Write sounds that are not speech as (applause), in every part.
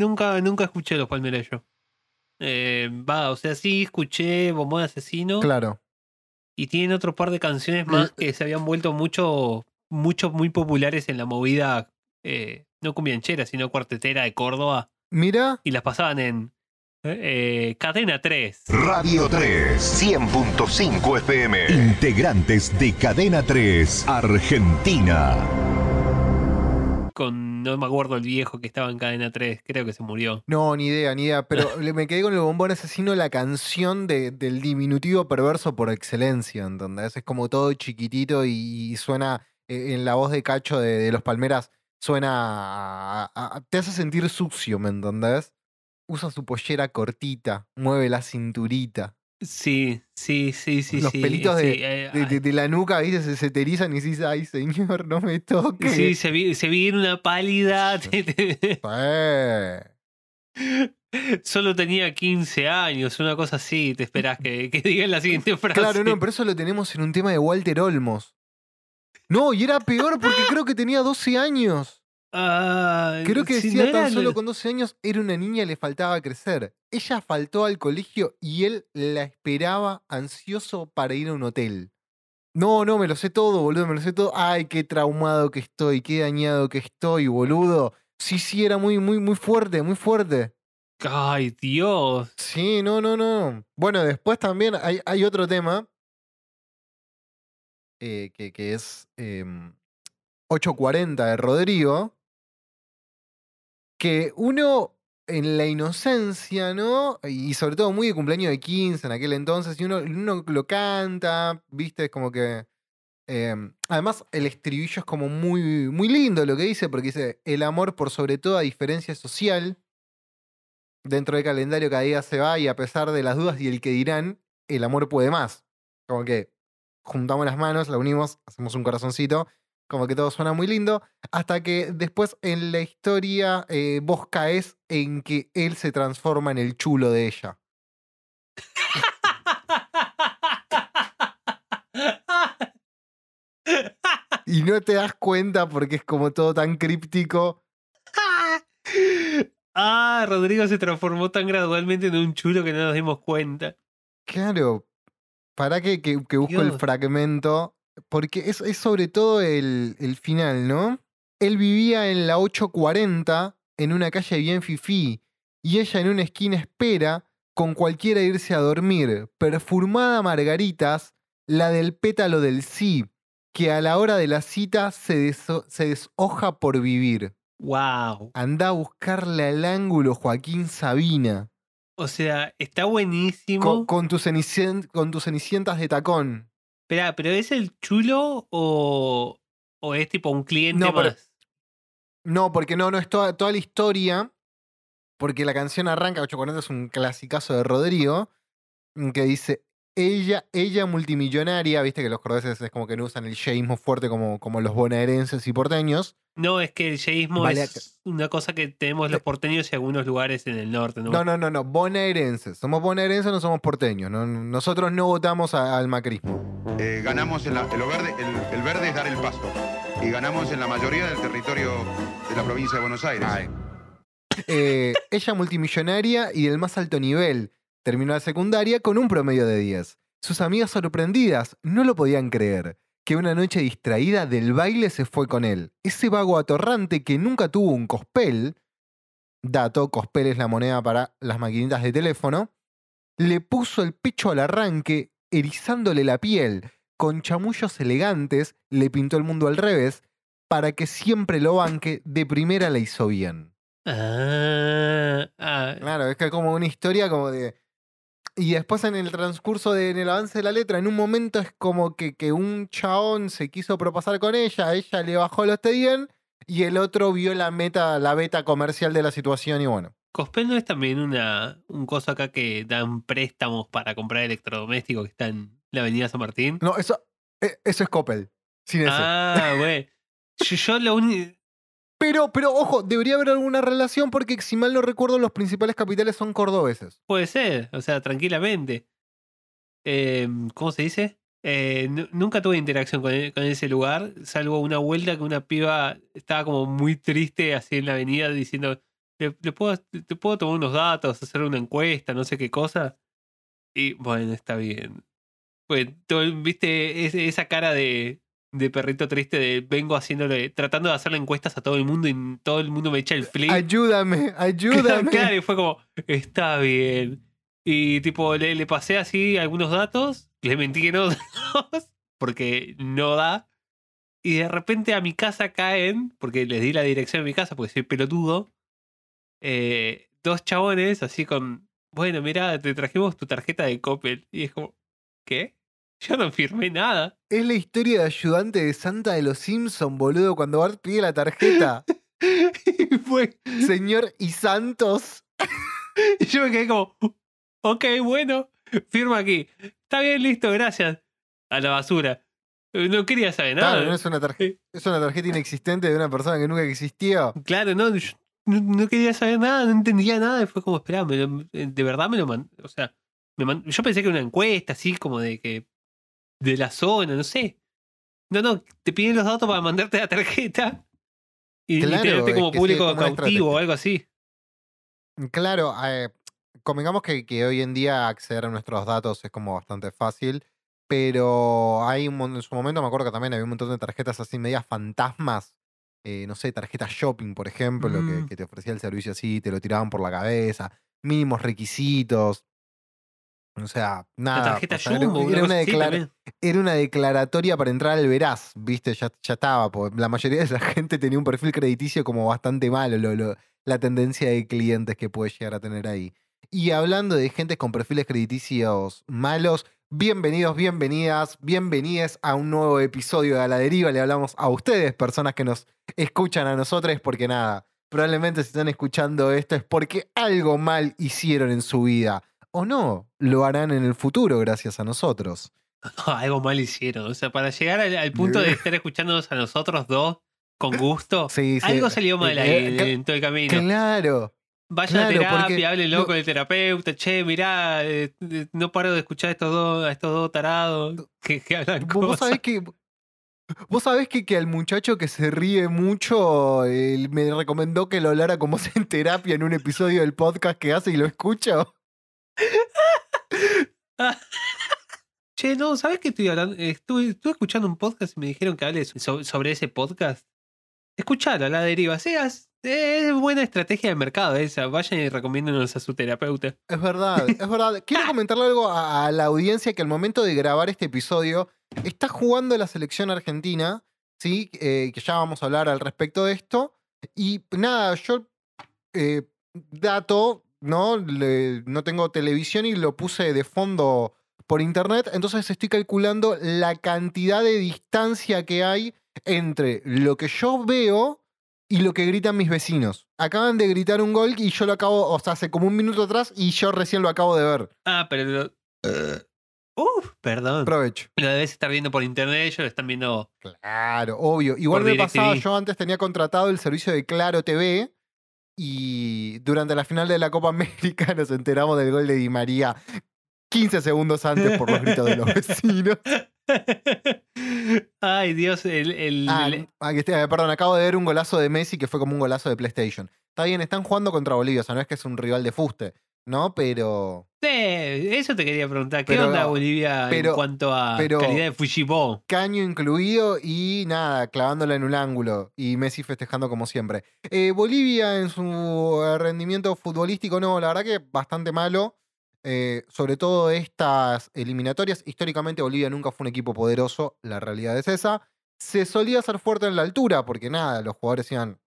Nunca, nunca escuché los palmeras yo. Eh, va, o sea, sí escuché Bombón Asesino Claro. y tienen otro par de canciones más que se habían vuelto mucho, mucho, muy populares en la movida, eh, no cumbianchera, sino cuartetera de Córdoba Mira, y las pasaban en eh, Cadena 3. Radio 3, 100.5 FM. Integrantes de Cadena 3, Argentina. No me acuerdo el viejo que estaba en Cadena 3, creo que se murió. no, ni idea, ni idea. Pero (laughs) me quedé con el bombón asesino, la canción de- del diminutivo perverso por excelencia, ¿entendés? Es como todo chiquitito y, suena eh, en la voz de Cacho de, Los Palmeras, suena. a- te hace sentir sucio, ¿me entendés? Usa su pollera cortita, mueve la cinturita. Sí, sí, sí, sí. Los sí, pelitos sí, de, eh, de- de- de la nuca, ¿viste? Se, se te erizan y dices, ay, señor, no me toque. Sí, se, vi, se vi en una pálida. (laughs) Solo tenía 15 años, una cosa así. Te esperás que, que diga la siguiente frase. (laughs) Claro, no, pero eso lo tenemos en un tema de Walter Olmos. No, y era peor porque creo que tenía 12 años. Creo que decía no tan solo con 12 años era una niña le faltaba crecer. Ella faltó al colegio y él la esperaba ansioso para ir a un hotel. No, no, me lo sé todo, boludo, me lo sé todo. Ay, qué traumado que estoy, qué dañado que estoy, boludo. Sí, sí, era muy, muy, muy fuerte, muy fuerte. Ay, Dios. Sí, no, no, no. Bueno, después también hay, hay otro tema eh, que, que es em, 840 de Rodrigo, que uno en la inocencia, ¿no? Y sobre todo muy de cumpleaños de 15 en aquel entonces, y uno, lo canta, viste, es como que... em, además, el estribillo es como muy, muy lindo lo que dice, porque dice, el amor por sobre toda diferencia social, dentro del calendario cada día se va y a pesar de las dudas y el que dirán, el amor puede más. Como que juntamos las manos, la unimos, hacemos un corazoncito, como que todo suena muy lindo, hasta que después en la historia eh, vos caes en que él se transforma en el chulo de ella. Y no te das cuenta porque es como todo tan críptico. (laughs) Ah, Rodrigo se transformó tan gradualmente en un chulo que no nos dimos cuenta. Claro, para que, que, que busco el fragmento, porque es, es sobre todo el, el final, ¿no? Él vivía en la 840, en una calle bien fifí, y ella en una esquina espera con cualquiera irse a dormir, perfumada margaritas, la del pétalo del sí, que a la hora de la cita se, deso- se deshoja por vivir. Wow. Anda a buscarle al ángulo Joaquín Sabina, O sea, está buenísimo. con, con tus cenicien- con tus cenicientas de tacón. Espera, ¿pero es el chulo o, o es tipo un cliente No, pero- más? No, porque no, no es toda, toda la historia. Porque la canción arranca, 840 es un clasicazo de Rodrigo, mm, que dice, ella, ella multimillonaria, viste que los cordobeses es como que no usan el yeísmo fuerte como, como los bonaerenses y porteños. No, es que el yeísmo Vale, es una cosa que tenemos los porteños y algunos lugares en el norte. ¿no? No, no, no, no, bonaerenses. Somos bonaerenses, no somos porteños. no- nosotros no votamos a- al macrismo. Eh, ganamos en la, en lo verde, el, el verde es dar el paso. Y ganamos en la mayoría del territorio de la provincia de Buenos Aires. Eh, ella multimillonaria y del más alto nivel. Terminó la secundaria con un promedio de 10. Sus amigas sorprendidas no lo podían creer. Que una noche distraída del baile se fue con él. Ese vago atorrante que nunca tuvo un cospel, dato, cospel es la moneda para las maquinitas de teléfono, le puso el pecho al arranque, erizándole la piel, con chamullos elegantes, le pintó el mundo al revés, para que siempre lo banque, de primera la hizo bien. Ah, ah, Claro, es que es como una historia como de. Y después en el transcurso de, en el avance de la letra, en un momento es como que, que un chabón se quiso propasar con ella, ella le bajó los bien y el otro vio la meta, la beta comercial de la situación y bueno. Cospel no es también una, un coso acá que dan préstamos para comprar electrodomésticos que está en la avenida San Martín. No, eso, eh, eso es Coppel. Sin. Ah, güey. (laughs) Yo, yo lo único. Pero, pero ojo, debería haber alguna relación porque si mal no recuerdo, los principales capitales son cordobeses. Puede ser, o sea, tranquilamente. Eh, ¿Cómo se dice? Eh, nu- nunca tuve interacción con, e- con ese lugar, salvo una vuelta que una piba estaba como muy triste así en la avenida diciendo, ¿le, puedo, ¿te puedo tomar unos datos, hacer una encuesta, no sé qué cosa? Y bueno, está bien. Pues, viste Es- esa cara de, de perrito triste de vengo haciéndole, tratando de hacerle encuestas a todo el mundo y todo el mundo me echa el flip. Ayúdame, (laughs) ayúdame. Claro, y fue como, está bien. Y tipo, le, le pasé así algunos datos, le mentí que no (laughs) porque no da. Y de repente a mi casa caen, porque les di la dirección de mi casa, porque soy pelotudo, eh, dos chabones así con, bueno, mira, te trajimos tu tarjeta de Coppel. Y es como, ¿qué? (laughs) Yo no firmé nada. Es la historia de ayudante de Santa de los Simpson, boludo, cuando Bart pide la tarjeta. (laughs) y fue, Señor y Santos. Y (laughs) yo me quedé como, ok, bueno, firma aquí. Está bien, listo, gracias. A la basura. Eh, No quería saber nada. Claro, no es una, tarjeta, es una tarjeta inexistente de una persona que nunca existió. Claro, no, yo no, no quería saber nada, no entendía nada. Y fue como, esperá, me lo- eh, de verdad me lo mandó. O sea, me man- yo pensé que era una encuesta así como de que. De la zona, no sé. No, no, te piden los datos para mandarte la tarjeta. Y, y Claro, tenerte como que público cautivo o algo así. Claro, eh, convengamos que, que hoy en día acceder a nuestros datos es como bastante fácil, pero hay un, en su momento me acuerdo que también había un montón de tarjetas así medias fantasmas, eh, no sé, tarjetas shopping, por ejemplo, que, Mm. que te ofrecía el servicio así, te lo tiraban por la cabeza, mínimos requisitos. O sea, nada. la tarjeta o sea, era- Jumbo, era, una declara- era declaratoria para entrar al Veraz, ¿viste? Ya, ya estaba. la mayoría de la (laughs) gente tenía un perfil crediticio como bastante malo, lo- lo- la tendencia de clientes que puede llegar a tener ahí. Y hablando de gente con perfiles crediticios malos, bienvenidos, bienvenidas, bienvenidas a un nuevo episodio de A la Deriva. Le hablamos a ustedes, personas que nos escuchan a nosotros, porque nada, probablemente si están escuchando esto es porque algo mal hicieron en su vida. O no, lo harán en el futuro gracias a nosotros. No, (laughs) algo mal hicieron. O sea, para llegar al, al punto de (laughs) estar escuchándonos a nosotros dos con gusto, (laughs) Sí, sí. algo salió mal Eh, ahí eh, en, todo el camino. Claro. Vayan a terapia, porque háblenlo lo- con el terapeuta. Che, mirá, eh, eh, no paro de escuchar a estos dos, a estos dos tarados que, que hablan Vos- Vos cosas. sabés que. Vos sabés que, que al muchacho que se ríe mucho él me recomendó que lo hablara como en terapia en un episodio del podcast que hace y lo escucho. Che, no, ¿sabes qué estoy hablando? Estuve, estuve escuchando un podcast y me dijeron que hable so- sobre ese podcast. Escuchalo, la deriva. Sí, es, es buena estrategia de mercado esa. Vayan y recomiéndenos a su terapeuta. Es verdad, es verdad. (laughs) Quiero comentarle algo a, a la audiencia que al momento de grabar este episodio está jugando la selección argentina, ¿sí? Eh, que ya vamos a hablar al respecto de esto. Y nada, yo, eh, dato, ¿no? Le- no tengo televisión y lo puse de fondo por internet, entonces estoy calculando la cantidad de distancia que hay entre lo que yo veo y lo que gritan mis vecinos. Acaban de gritar un gol y yo lo acabo, o sea, hace como un minuto atrás y yo recién lo acabo de ver. Ah, pero lo... Uf, perdón. Provecho. Lo debes estar viendo por internet, ellos lo están viendo. Claro, obvio. Igual me pasaba, yo antes tenía contratado el servicio de Claro TV y durante la final de la Copa América (laughs) nos enteramos del gol de Di María 15 segundos antes por los gritos de los vecinos. (laughs) Ay, Dios, el. el- Ah, el- aquí está, perdón, acabo de ver un golazo de Messi que fue como un golazo de PlayStation. Está bien, están jugando contra Bolivia, o sea, no es que es un rival de fuste, ¿no? Pero Eh, eso te quería preguntar. ¿Qué Pero- onda Bolivia pero- en cuanto a pero- calidad de Fujibó? caño incluido y nada, clavándola en un ángulo y Messi festejando como siempre. Eh, Bolivia en su eh, rendimiento futbolístico, no, la verdad que bastante malo. Eh, sobre todo estas eliminatorias. Históricamente Bolivia nunca fue un equipo poderoso, la realidad es esa. Se solía ser fuerte en la altura porque nada, los jugadores iban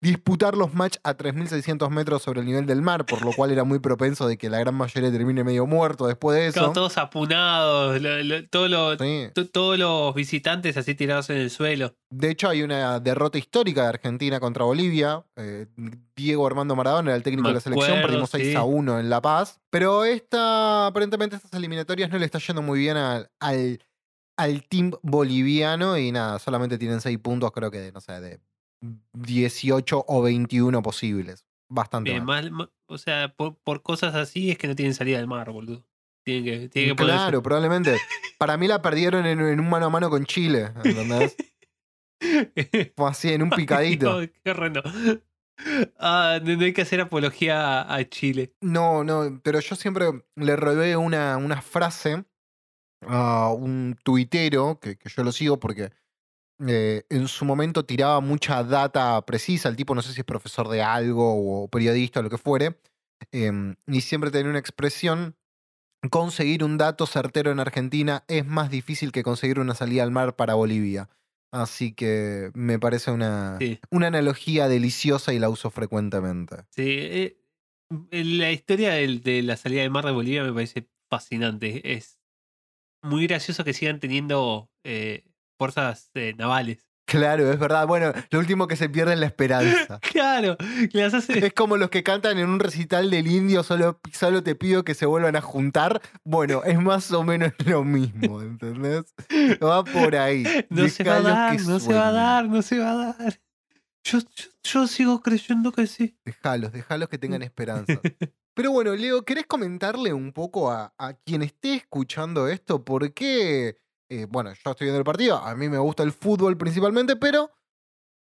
disputar los match a 3.600 metros sobre el nivel del mar, por lo cual era muy propenso de que la gran mayoría termine medio muerto después de eso. Claro, todos apunados, lo- lo- todos los- Sí. to- todos los visitantes así tirados en el suelo. De hecho, hay una derrota histórica de Argentina contra Bolivia. Eh, Diego Armando Maradona era el técnico de la selección, perdimos 6 sí. a 1 en La Paz. Pero esta, aparentemente estas eliminatorias no le está yendo muy bien al, al, al team boliviano y nada, solamente tienen 6 puntos, creo que de, no sé, de 18 o 21 posibles. Bastante Bien, mal. mal- ma- o sea, por, por cosas así es que no tienen salida del mar, boludo. Tienen que, tienen que ponerse- Claro, probablemente. Para mí la perdieron en, en un mano a mano con Chile, ¿entendés? (laughs) Fue así, en un picadito. Dios, qué horrendo. Ah, no, no hay que hacer apología a, a Chile. No, no, pero yo siempre le robé una, una frase a un tuitero, que, que yo lo sigo porque eh, en su momento tiraba mucha data precisa, el tipo no sé si es profesor de algo o periodista o lo que fuere, em, y siempre tenía una expresión, conseguir un dato certero en Argentina es más difícil que conseguir una salida al mar para Bolivia. Así que me parece una, Sí. una analogía deliciosa y la uso frecuentemente. Sí, eh, la historia de la salida del mar de Bolivia me parece fascinante. Es muy gracioso que sigan teniendo eh, fuerzas eh, navales. Claro, es verdad. Bueno, lo último que se pierde es la esperanza. (laughs) Claro, que las hace. Es como los que cantan en un recital del indio, solo, solo te pido que se vuelvan a juntar. Bueno, es más o menos (laughs) lo mismo, ¿entendés? Va por ahí. No se va a dar, no se va a dar, no se va a dar. Yo, yo, yo sigo creyendo que sí. Dejalos, dejalos que tengan esperanza. (laughs) Pero bueno, Leo, ¿querés comentarle un poco a, a quien esté escuchando esto por qué? Eh, bueno, yo estoy viendo el partido, a mí me gusta el fútbol principalmente, pero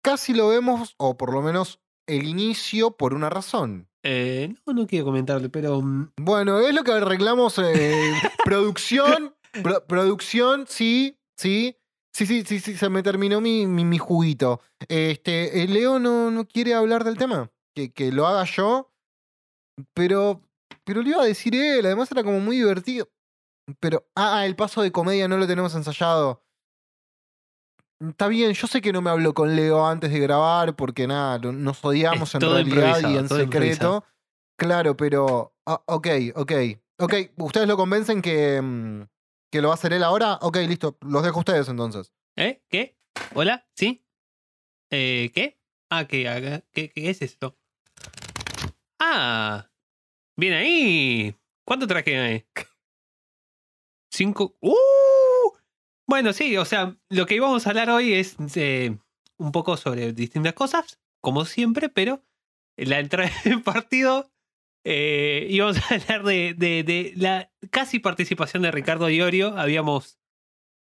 casi lo vemos, o por lo menos el inicio, por una razón. Eh, no, no quiero comentarle, pero mm, Bueno, es lo que arreglamos. eh, (laughs) producción, pro- producción, sí, sí. Sí, sí, sí, sí, se me terminó mi, mi, mi juguito. Este, Leo no, no quiere hablar del tema. Que, que lo haga yo. Pero, pero le iba a decir él, además era como muy divertido. Pero, ah, el paso de comedia no lo tenemos ensayado. Está bien, yo sé que no me hablo con Leo antes de grabar porque nada, no- nos odiamos Es en realidad y en secreto. Claro, pero. ah, ok, ok. Ok, ¿ustedes lo convencen que, mm, que lo va a hacer él ahora? Ok, listo, los dejo a ustedes entonces. ¿eh? ¿Qué? ¿Hola? ¿Sí? Eh, ¿Qué? Ah, ¿qué, qué, ¿qué es esto? Ah, bien ahí. ¿Cuánto traje ahí? Cinco. ¡Uh! Bueno, sí, o sea, lo que íbamos a hablar hoy es eh, un poco sobre distintas cosas, como siempre, pero la entrada (laughs) del partido eh, íbamos a hablar de, la casi participación de Ricardo Iorio. Habíamos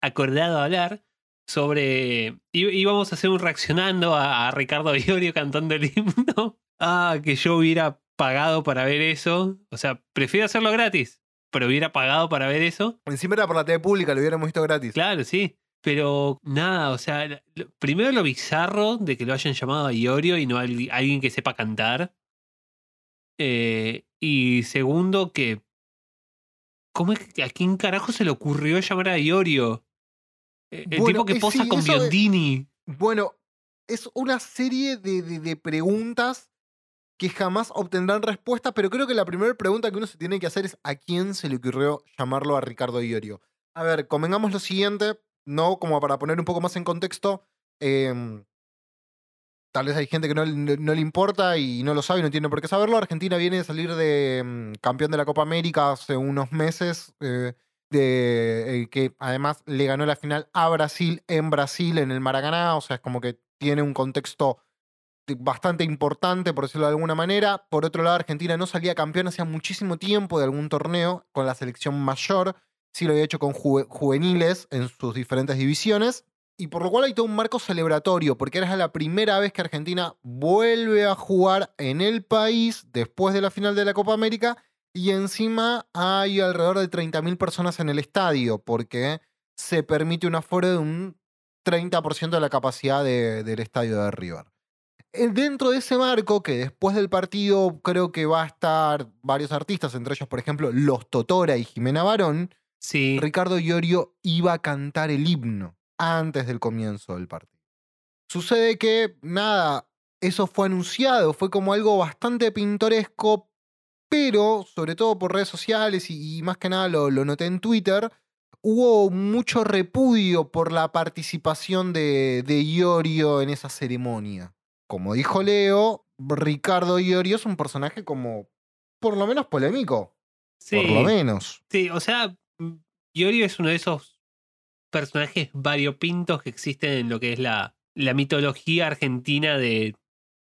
acordado hablar sobre. íbamos a hacer un reaccionando a, a Ricardo Iorio cantando el himno. (laughs) Ah, que yo hubiera pagado para ver eso. O sea, prefiero hacerlo gratis, pero hubiera pagado para ver eso. Encima era por la TV pública, lo hubiéramos visto gratis. Claro, sí. Pero nada, o sea, primero lo bizarro de que lo hayan llamado a Iorio y no a algui- alguien que sepa cantar. Eh, y segundo, que. ¿Cómo es que a quién carajo se le ocurrió llamar a Iorio? Eh, El Bueno, tipo que eh, posa sí, con Biondini. Bueno, es una serie de, de- de preguntas que jamás obtendrán respuesta, pero creo que la primera pregunta que uno se tiene que hacer es ¿a quién se le ocurrió llamarlo a Ricardo Iorio? A ver, convengamos lo siguiente, no como para poner un poco más en contexto. em, tal vez hay gente que no, le- importa y no lo sabe y no tiene por qué saberlo. Argentina viene de salir de em, campeón de la Copa América hace unos meses. eh, de, eh, que además le ganó la final a Brasil en Brasil, en el Maracaná, o sea, es como que tiene un contexto bastante importante, por decirlo de alguna manera. Por otro lado, Argentina no salía campeón hacía muchísimo tiempo de algún torneo con la selección mayor, sí lo había hecho con juve- juveniles en sus diferentes divisiones. Y por lo cual hay todo un marco celebratorio, porque era la primera vez que Argentina vuelve a jugar en el país después de la final de la Copa América y encima hay alrededor de 30.000 personas en el estadio, porque se permite un aforo de un 30% de la capacidad de- del estadio de River. Eh, Dentro de ese marco, que después del partido creo que va a estar varios artistas, entre ellos, por ejemplo, Los Totora y Jimena Barón, Sí. Ricardo Iorio iba a cantar el himno antes del comienzo del partido. Sucede que, nada, eso fue anunciado, fue como algo bastante pintoresco, pero sobre todo por redes sociales y, y más que nada lo, lo noté en Twitter, hubo mucho repudio por la participación de, de Iorio en esa ceremonia. Como dijo Leo, Ricardo Iorio es un personaje como, por lo menos polémico. Sí, Por lo menos. sí, o sea, mm, Iorio es uno de esos personajes variopintos que existen en lo que es la, la mitología argentina de,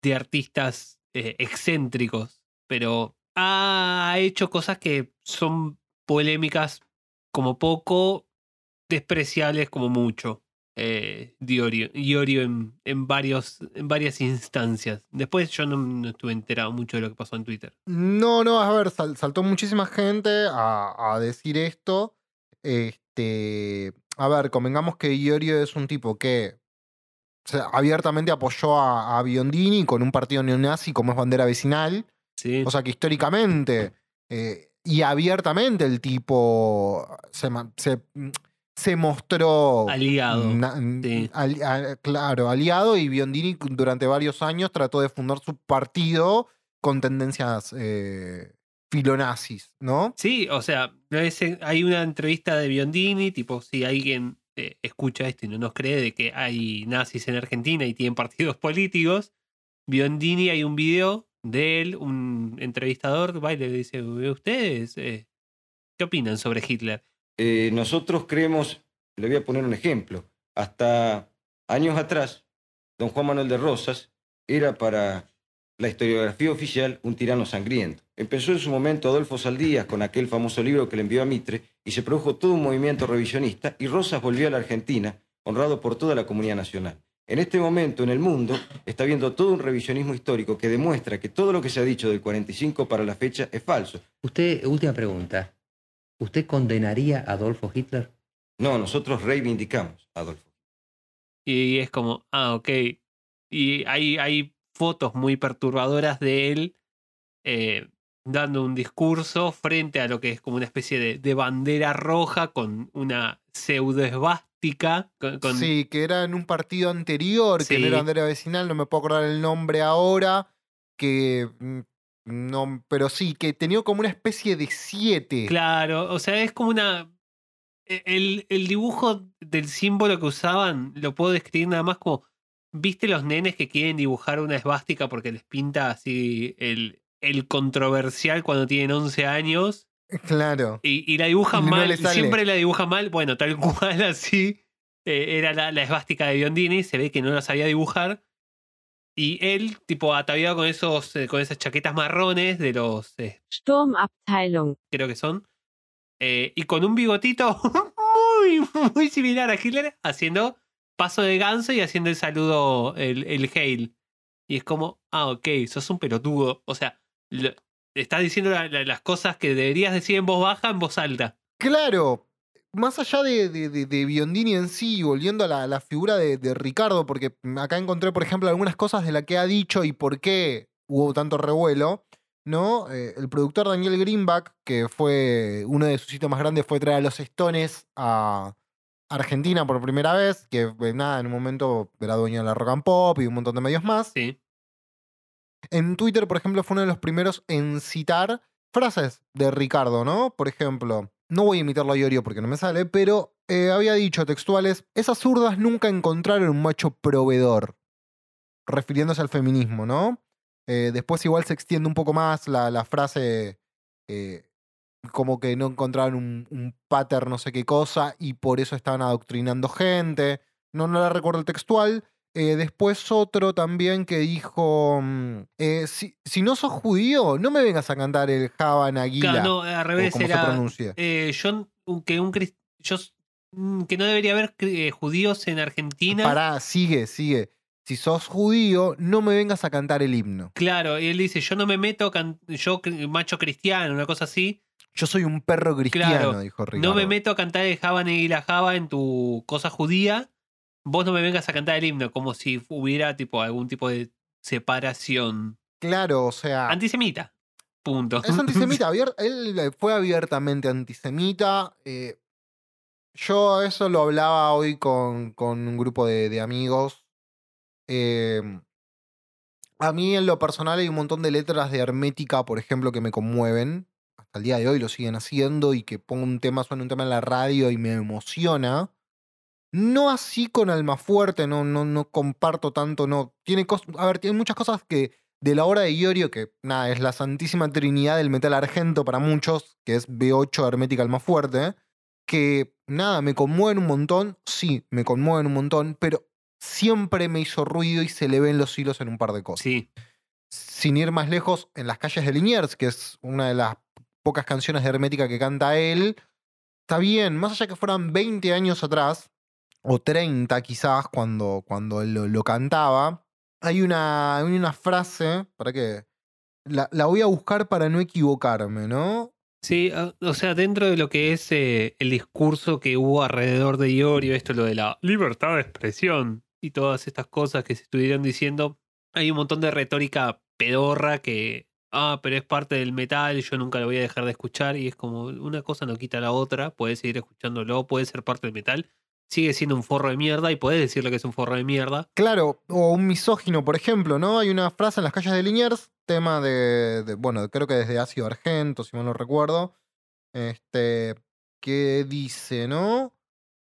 de artistas eh, excéntricos, pero ha hecho cosas que son polémicas como poco, despreciables como mucho. Eh, Diorio, Iorio en, en, varios, en varias instancias. Después yo no, no estuve enterado mucho de lo que pasó en Twitter. No, no, a ver, sal- saltó muchísima gente a, a decir esto. Este, a ver, convengamos que Iorio es un tipo que o sea, abiertamente apoyó a, a Biondini con un partido neonazi como es bandera vecinal. Sí. O sea que históricamente eh, y abiertamente el tipo se, se, se mostró Aliado, na- sí. ali- a- claro, aliado y Biondini durante varios años trató de fundar su partido con tendencias eh, filonazis, ¿no? Sí, o sea, hay una entrevista de Biondini, tipo, si alguien eh, escucha esto y no nos cree de que hay nazis en Argentina y tienen (laughs) partidos políticos, Biondini hay un video de él, un entrevistador, va y le dice, ¿ustedes eh, qué opinan sobre Hitler? Eh, nosotros creemos, le voy a poner un ejemplo, hasta años atrás, don Juan Manuel de Rosas era para la historiografía oficial un tirano sangriento. Empezó en su momento Adolfo Saldías con aquel famoso libro que le envió a Mitre y se produjo todo un movimiento revisionista y Rosas volvió a la Argentina, honrado por toda la comunidad nacional. En este momento en el mundo está habiendo todo un revisionismo histórico que demuestra que todo lo que se ha dicho del 45 para la fecha es falso. Usted, última pregunta. ¿Usted condenaría a Adolfo Hitler? No, nosotros reivindicamos a Adolfo. Y es como, ah, ok. Y hay, hay fotos muy perturbadoras de él eh, dando un discurso frente a lo que es como una especie de, de bandera roja con una pseudo esvástica. Con, con- Sí, que era en un partido anterior, que no era bandera vecinal, no me puedo acordar el nombre ahora, que mm, no, pero sí, que tenía como una especie de siete. Claro, o sea, es como una. e- El, el dibujo del símbolo que usaban lo puedo describir nada más como. ¿Viste los nenes que quieren dibujar una esvástica porque les pinta así el, el controversial cuando tienen 11 años? (laughs) Claro. Y, y la dibujan no mal, siempre la dibujan mal. Bueno, tal (laughs) cual así eh, era la, la esvástica de Biondini. Se ve que no la sabía dibujar. Y él, tipo, ataviado con esos, eh, con esas chaquetas marrones de los eh, Sturmabteilung. creo que son. eh, y con un bigotito (laughs) muy, muy similar a Hitler, haciendo paso de ganso y haciendo el saludo, el, el hail. Y es como, ah, ok, sos un pelotudo. O sea, lo- estás diciendo la- la- las cosas que deberías decir en voz baja, en voz alta. Claro, más allá de, de, de- de Biondini en sí, volviendo a la, la figura de, Ricardo, porque acá encontré, por ejemplo, algunas cosas de la que ha dicho y por qué hubo tanto revuelo, ¿no? Eh, el productor Daniel Greenback, que fue uno de sus hitos más grandes, fue traer a los Stones a Argentina por primera vez, que eh, nada, en un momento era dueño de la rock and pop y un montón de medios más. Sí. En Twitter, por ejemplo, fue uno de los primeros en citar frases de Ricardo, ¿no? Por ejemplo, no voy a imitarlo a Iorio porque no me sale, pero eh, había dicho textuales, esas zurdas nunca encontraron un macho proveedor, refiriéndose al feminismo, ¿no? Eh, después igual se extiende un poco más la, frase eh, como que no encontraron un, un pater no sé qué cosa y por eso estaban adoctrinando gente. No, no la recuerdo el textual. Eh, después otro también que dijo, mm, eh, si, si no sos judío, no me vengas a cantar el Java Naguila, Claro, no, al revés era. pronuncia. eh, yo, que un yo mm, que no debería haber judíos en Argentina. Pará, sigue, sigue. Si sos judío, no me vengas a cantar el himno. Claro, y él dice, yo no me meto, can- yo macho cristiano, una cosa así, Yo soy un perro cristiano, Claro, dijo Ricardo. no me meto a cantar el Java ni la Java en tu cosa judía, vos no me vengas a cantar el himno, como si hubiera tipo algún tipo de separación. Claro, o sea. Antisemita. Punto. Es antisemita, (laughs) él fue abiertamente antisemita. eh, yo eso lo hablaba hoy con, con un grupo de, de amigos. eh, A mí en lo personal hay un montón de letras de Hermética, por ejemplo, que me conmueven. Hasta el día de hoy lo siguen haciendo y que pongo un tema, suena un tema en la radio y me emociona. No así con Almafuerte, no, no, no comparto tanto, no. Tiene a ver, tiene muchas cosas que de la obra de Iorio, que nada, es la santísima trinidad del metal argento para muchos, que es B8 Hermética Almafuerte, que nada, me conmueven un montón, sí, me conmueven un montón, pero siempre me hizo ruido y se le ven los hilos en un par de cosas Sí, sin ir más lejos, en las calles de Liniers, que es una de las pocas canciones de Hermética que canta él, está bien, más allá que fueran 20 años atrás, o 30 quizás, cuando, cuando lo, lo cantaba, hay una, una frase, para que la, la voy a buscar para no equivocarme, ¿no? sí, ah, o sea, dentro de lo que es eh, el discurso que hubo alrededor de Iorio, esto lo de la libertad de expresión y todas estas cosas que se estuvieron diciendo, hay un montón de retórica pedorra que, ah, pero es parte del metal, yo nunca lo voy a dejar de escuchar y es como una cosa no quita la otra, puedes seguir escuchándolo, puede ser parte del metal, sigue siendo un forro de mierda y puedes decirle que es un forro de mierda. Claro, o un misógino, por ejemplo, ¿no? Hay una frase en las calles de Liniers, tema de, de- bueno, creo que desde Ácido Argento, si mal no recuerdo, este, que dice, ¿no?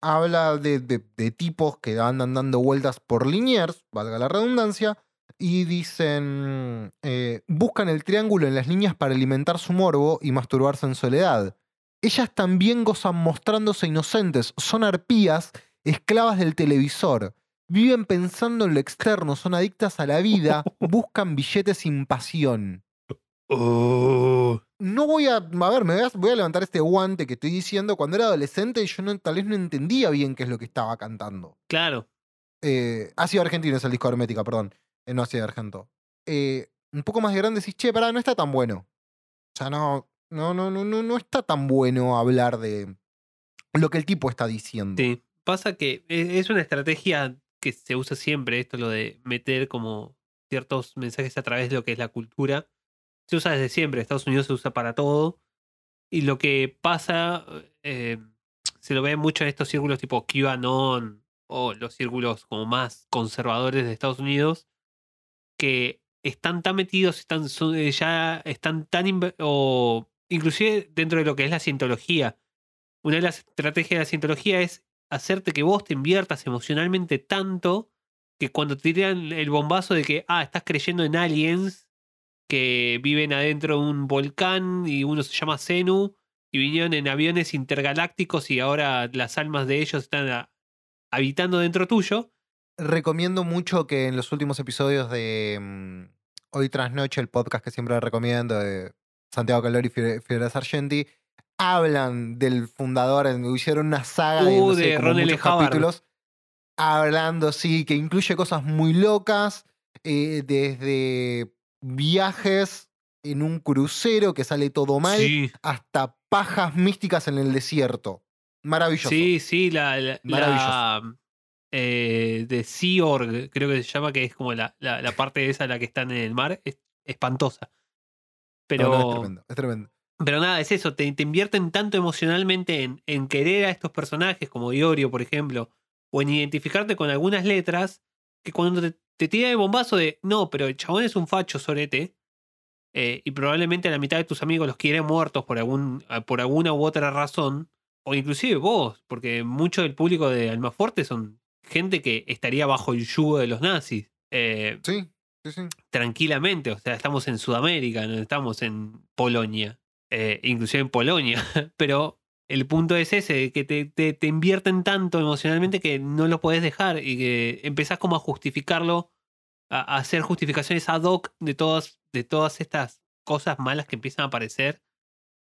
Habla de, de- tipos que andan dando vueltas por Liniers, valga la redundancia, y dicen, eh, buscan el triángulo en las líneas para alimentar su morbo y masturbarse en soledad. Ellas también gozan mostrándose inocentes, son arpías, esclavas del televisor. Viven pensando en lo externo, son adictas a la vida, (laughs) buscan billetes sin pasión. Oh. No voy a. A ver, me voy a, voy a levantar este guante que estoy diciendo. Cuando era adolescente, yo no, tal vez no entendía bien qué es lo que estaba cantando. Claro, Eh, Ácido Argentino es el disco Hermética, perdón. Eh, no Ácido Argento. Eh, un poco más de grande decís, che, pará, no está tan bueno. O sea, no, no, no, no, no, no está tan bueno hablar de lo que el tipo está diciendo. Sí, pasa que e- es una estrategia que se usa siempre, esto lo de meter como ciertos mensajes a través de lo que es la cultura. Se usa desde siempre, Estados Unidos se usa para todo. Y lo que pasa, eh, se lo ve mucho en estos círculos tipo QAnon o los círculos como más conservadores de Estados Unidos, que están tan metidos, están, eh, ya están tan... o inclusive dentro de lo que es la cientología. Una de las estrategias de la cientología es hacerte que vos te inviertas emocionalmente tanto que cuando te tiran el bombazo de que, ah, estás creyendo en aliens que viven adentro de un volcán y uno se llama Zenu y vinieron en aviones intergalácticos y ahora las almas de ellos están a- habitando dentro tuyo. Recomiendo mucho que en los últimos episodios de mm, Hoy tras Noche, el podcast que siempre recomiendo de Santiago Calori y Fide- Fidel Sargenti, hablan del fundador, hicieron una saga de, Uh, no sé, de L. muchos capítulos, hablando, sí, que incluye cosas muy locas, eh, desde viajes en un crucero que sale todo mal, Sí, hasta pajas místicas en el desierto. Maravilloso. sí, sí, la, la, eh, de Sea Org, creo que se llama, que es como la, la, la parte esa la que están en el mar, es espantosa. Pero, No, no, es tremendo, es tremendo. Pero nada, es eso, te, te invierten tanto emocionalmente en, en querer a estos personajes, como Iorio, por ejemplo, o en identificarte con algunas letras, que cuando te, te tira el bombazo de, no, pero el chabón es un facho sorete, eh, y probablemente la mitad de tus amigos los quieren muertos por, algún, por alguna u otra razón, o inclusive vos, porque mucho del público de Almafuerte son gente que estaría bajo el yugo de los nazis. Eh, Sí, sí, sí. tranquilamente. O sea, estamos en Sudamérica, no estamos en Polonia. eh, inclusive en Polonia. (laughs) Pero el punto es ese, que te, te, te invierten tanto emocionalmente que no lo podés dejar y que empezás como a justificarlo, a, a hacer justificaciones ad hoc de todas, de todas estas cosas malas que empiezan a aparecer,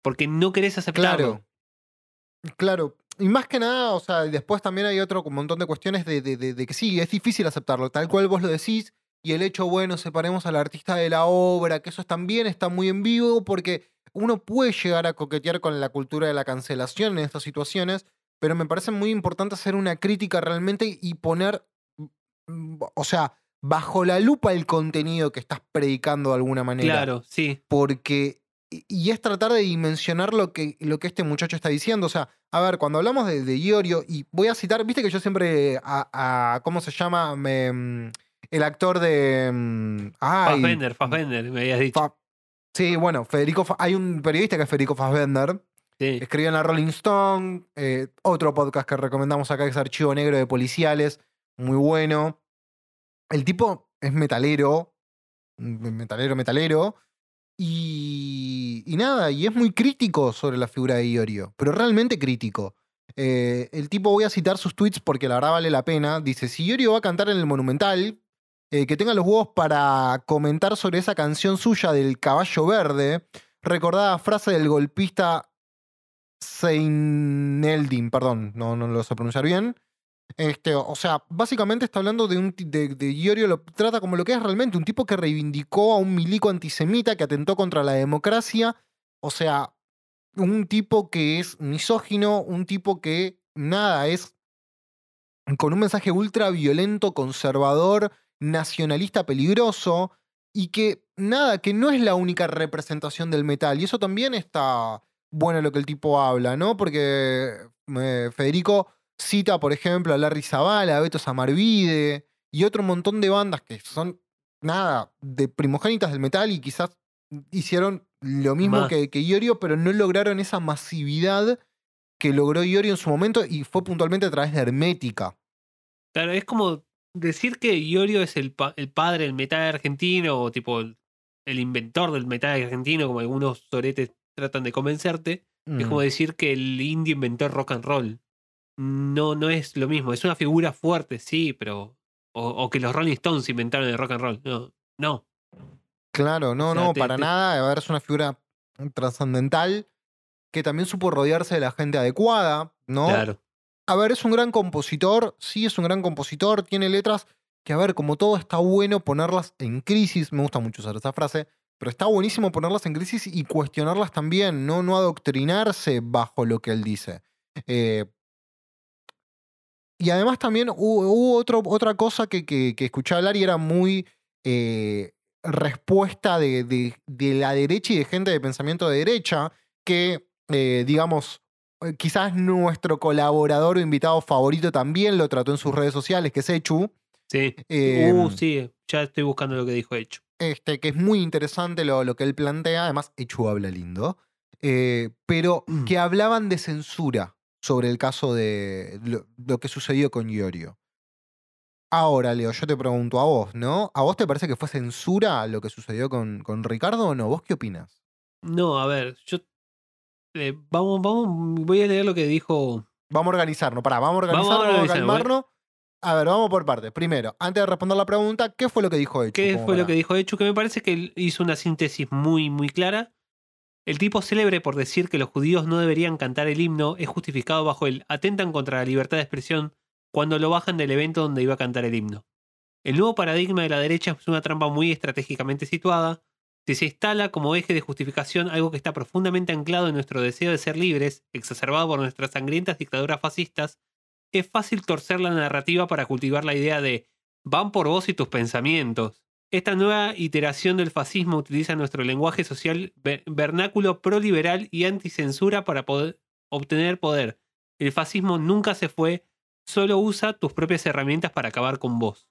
porque no querés aceptarlo. Claro. Claro. Y más que nada, o sea, después también hay otro montón de cuestiones de, de- de- de que sí, es difícil aceptarlo, tal cual vos lo decís, y el hecho, bueno, separemos al artista de la obra, que eso también está muy en vivo, porque uno puede llegar a coquetear con la cultura de la cancelación en estas situaciones, pero me parece muy importante hacer una crítica realmente y poner, mm, o sea, bajo la lupa el contenido que estás predicando de alguna manera Claro, sí. porque y- es tratar de dimensionar lo que, lo que este muchacho está diciendo. O sea, a ver, cuando hablamos de, de Iorio, y voy a citar, viste que yo siempre a, a- ¿cómo se llama? Me, mm, el actor de. mm, Fassbender, Fassbender, me habías dicho. Fa- Sí, bueno, Federico. Fa- Hay un periodista que es Federico Fassbender. Sí. Escribió en la Rolling Stone. eh, otro podcast que recomendamos acá es Archivo Negro de Policiales. Muy bueno. El tipo es metalero. mm, Metalero, metalero. Y, y nada, y es muy crítico sobre la figura de Iorio. Pero realmente crítico. Eh, el tipo, voy a citar sus tweets porque la verdad vale la pena. Dice: Si Iorio va a cantar en el Monumental, eh, que tenga los huevos para comentar sobre esa canción suya del caballo verde. Recordada frase del golpista Seineldin, perdón, no, no lo sé pronunciar bien. Este, o sea, básicamente está hablando de un de, de lo trata como lo que es realmente, un tipo que reivindicó a un milico antisemita que atentó contra la democracia. O sea, un tipo que es misógino, un tipo que nada, es con un mensaje ultra violento, conservador, nacionalista peligroso y que nada, que no es la única representación del metal. Y eso también está bueno lo que el tipo habla, ¿no? Porque eh, Federico cita, por ejemplo, a Larry Zavala, a Beto Samarvide y otro montón de bandas que son, nada, de primogénitas del metal y quizás hicieron lo mismo Más. que, que Iorio, pero no lograron esa masividad que logró Iorio en su momento y fue puntualmente a través de Hermética. Claro, es como decir que Iorio es el, pa- el padre del metal argentino o tipo el, el inventor del metal argentino, como algunos soretes tratan de convencerte. Es como Mm. decir que el indie inventó el rock and roll. No, no es lo mismo. Es una figura fuerte, sí, pero. O, o que los Rolling Stones inventaron el rock and roll. No, no. Claro, no, O sea, no, te- para te- nada. A ver, es una figura trascendental que también supo rodearse de la gente adecuada, ¿no? Claro. A ver, es un gran compositor, sí, es un gran compositor, tiene letras que, a ver, como todo está bueno ponerlas en crisis, me gusta mucho usar esa frase, pero está buenísimo ponerlas en crisis y cuestionarlas también, no, no adoctrinarse bajo lo que él dice. Eh, y además también hubo, hubo otra cosa que, que, escuché hablar y era muy eh, respuesta de, de- la derecha y de gente de pensamiento de derecha que, eh, digamos, quizás nuestro colaborador o invitado favorito también lo trató en sus redes sociales, que es Echu, Sí. eh, uh, sí. Ya estoy buscando lo que dijo hecho. este, que es muy interesante lo, lo que él plantea, además Echu habla lindo, eh, pero que hablaban de censura sobre el caso de lo, lo que sucedió con Iorio. Ahora, Leo, yo te pregunto a vos, ¿no? ¿A vos te parece que fue censura lo que sucedió con, con Ricardo o no? ¿Vos qué opinas? No, a ver, yo. Eh, vamos, vamos. Voy a leer lo que dijo. Vamos a organizarnos, pará, vamos a Vamos a organizarnos, vamos a calmarnos. A ver, vamos por partes. Primero, antes de responder la pregunta, ¿qué fue lo que dijo Echu? ¿Qué fue lo que dijo Hecho? Que me parece que hizo una síntesis muy, muy clara. El tipo célebre por decir que los judíos no deberían cantar el himno es justificado bajo el atentan contra la libertad de expresión cuando lo bajan del evento donde iba a cantar el himno. El nuevo paradigma de la derecha es una trampa muy estratégicamente situada. Si se instala como eje de justificación algo que está profundamente anclado en nuestro deseo de ser libres, exacerbado por nuestras sangrientas dictaduras fascistas, es fácil torcer la narrativa para cultivar la idea de van por vos y tus pensamientos. Esta nueva iteración del fascismo utiliza nuestro lenguaje social ver- vernáculo proliberal y anticensura para obtener poder. El fascismo nunca se fue, solo usa tus propias herramientas para acabar con vos.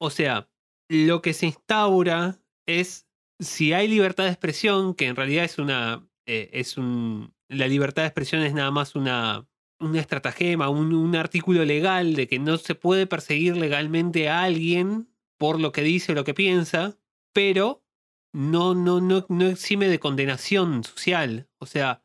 O sea, lo que se instaura es si hay libertad de expresión, que en realidad es una. eh, es un. La libertad de expresión es nada más una. una estratagema, un, un artículo legal de que no se puede perseguir legalmente a alguien por lo que dice o lo que piensa, pero no, no, no, no exime de condenación social. O sea,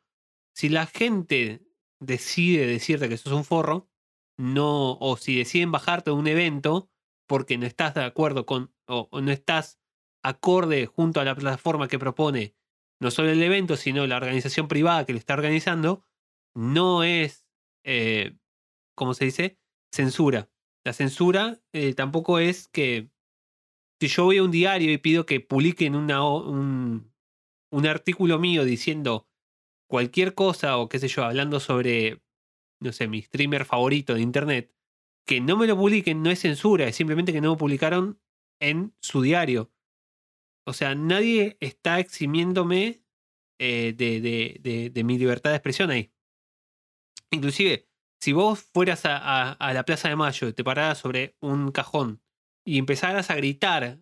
si la gente decide decirte que sos un forro, no, o si deciden bajarte de un evento porque no estás de acuerdo con, o, o no estás acorde junto a la plataforma que propone no solo el evento, sino la organización privada que lo está organizando, no es, eh, ¿cómo se dice? Censura. La censura eh, tampoco es que si yo voy a un diario y pido que publiquen un, un artículo mío diciendo cualquier cosa o qué sé yo, hablando sobre, no sé, mi streamer favorito de internet, que no me lo publiquen no es censura, es simplemente que no lo publicaron en su diario. O sea, nadie está eximiéndome eh, de, de- de- mi libertad de expresión ahí. Inclusive, si vos fueras a, a- la Plaza de Mayo te pararas sobre un cajón y empezaras a gritar,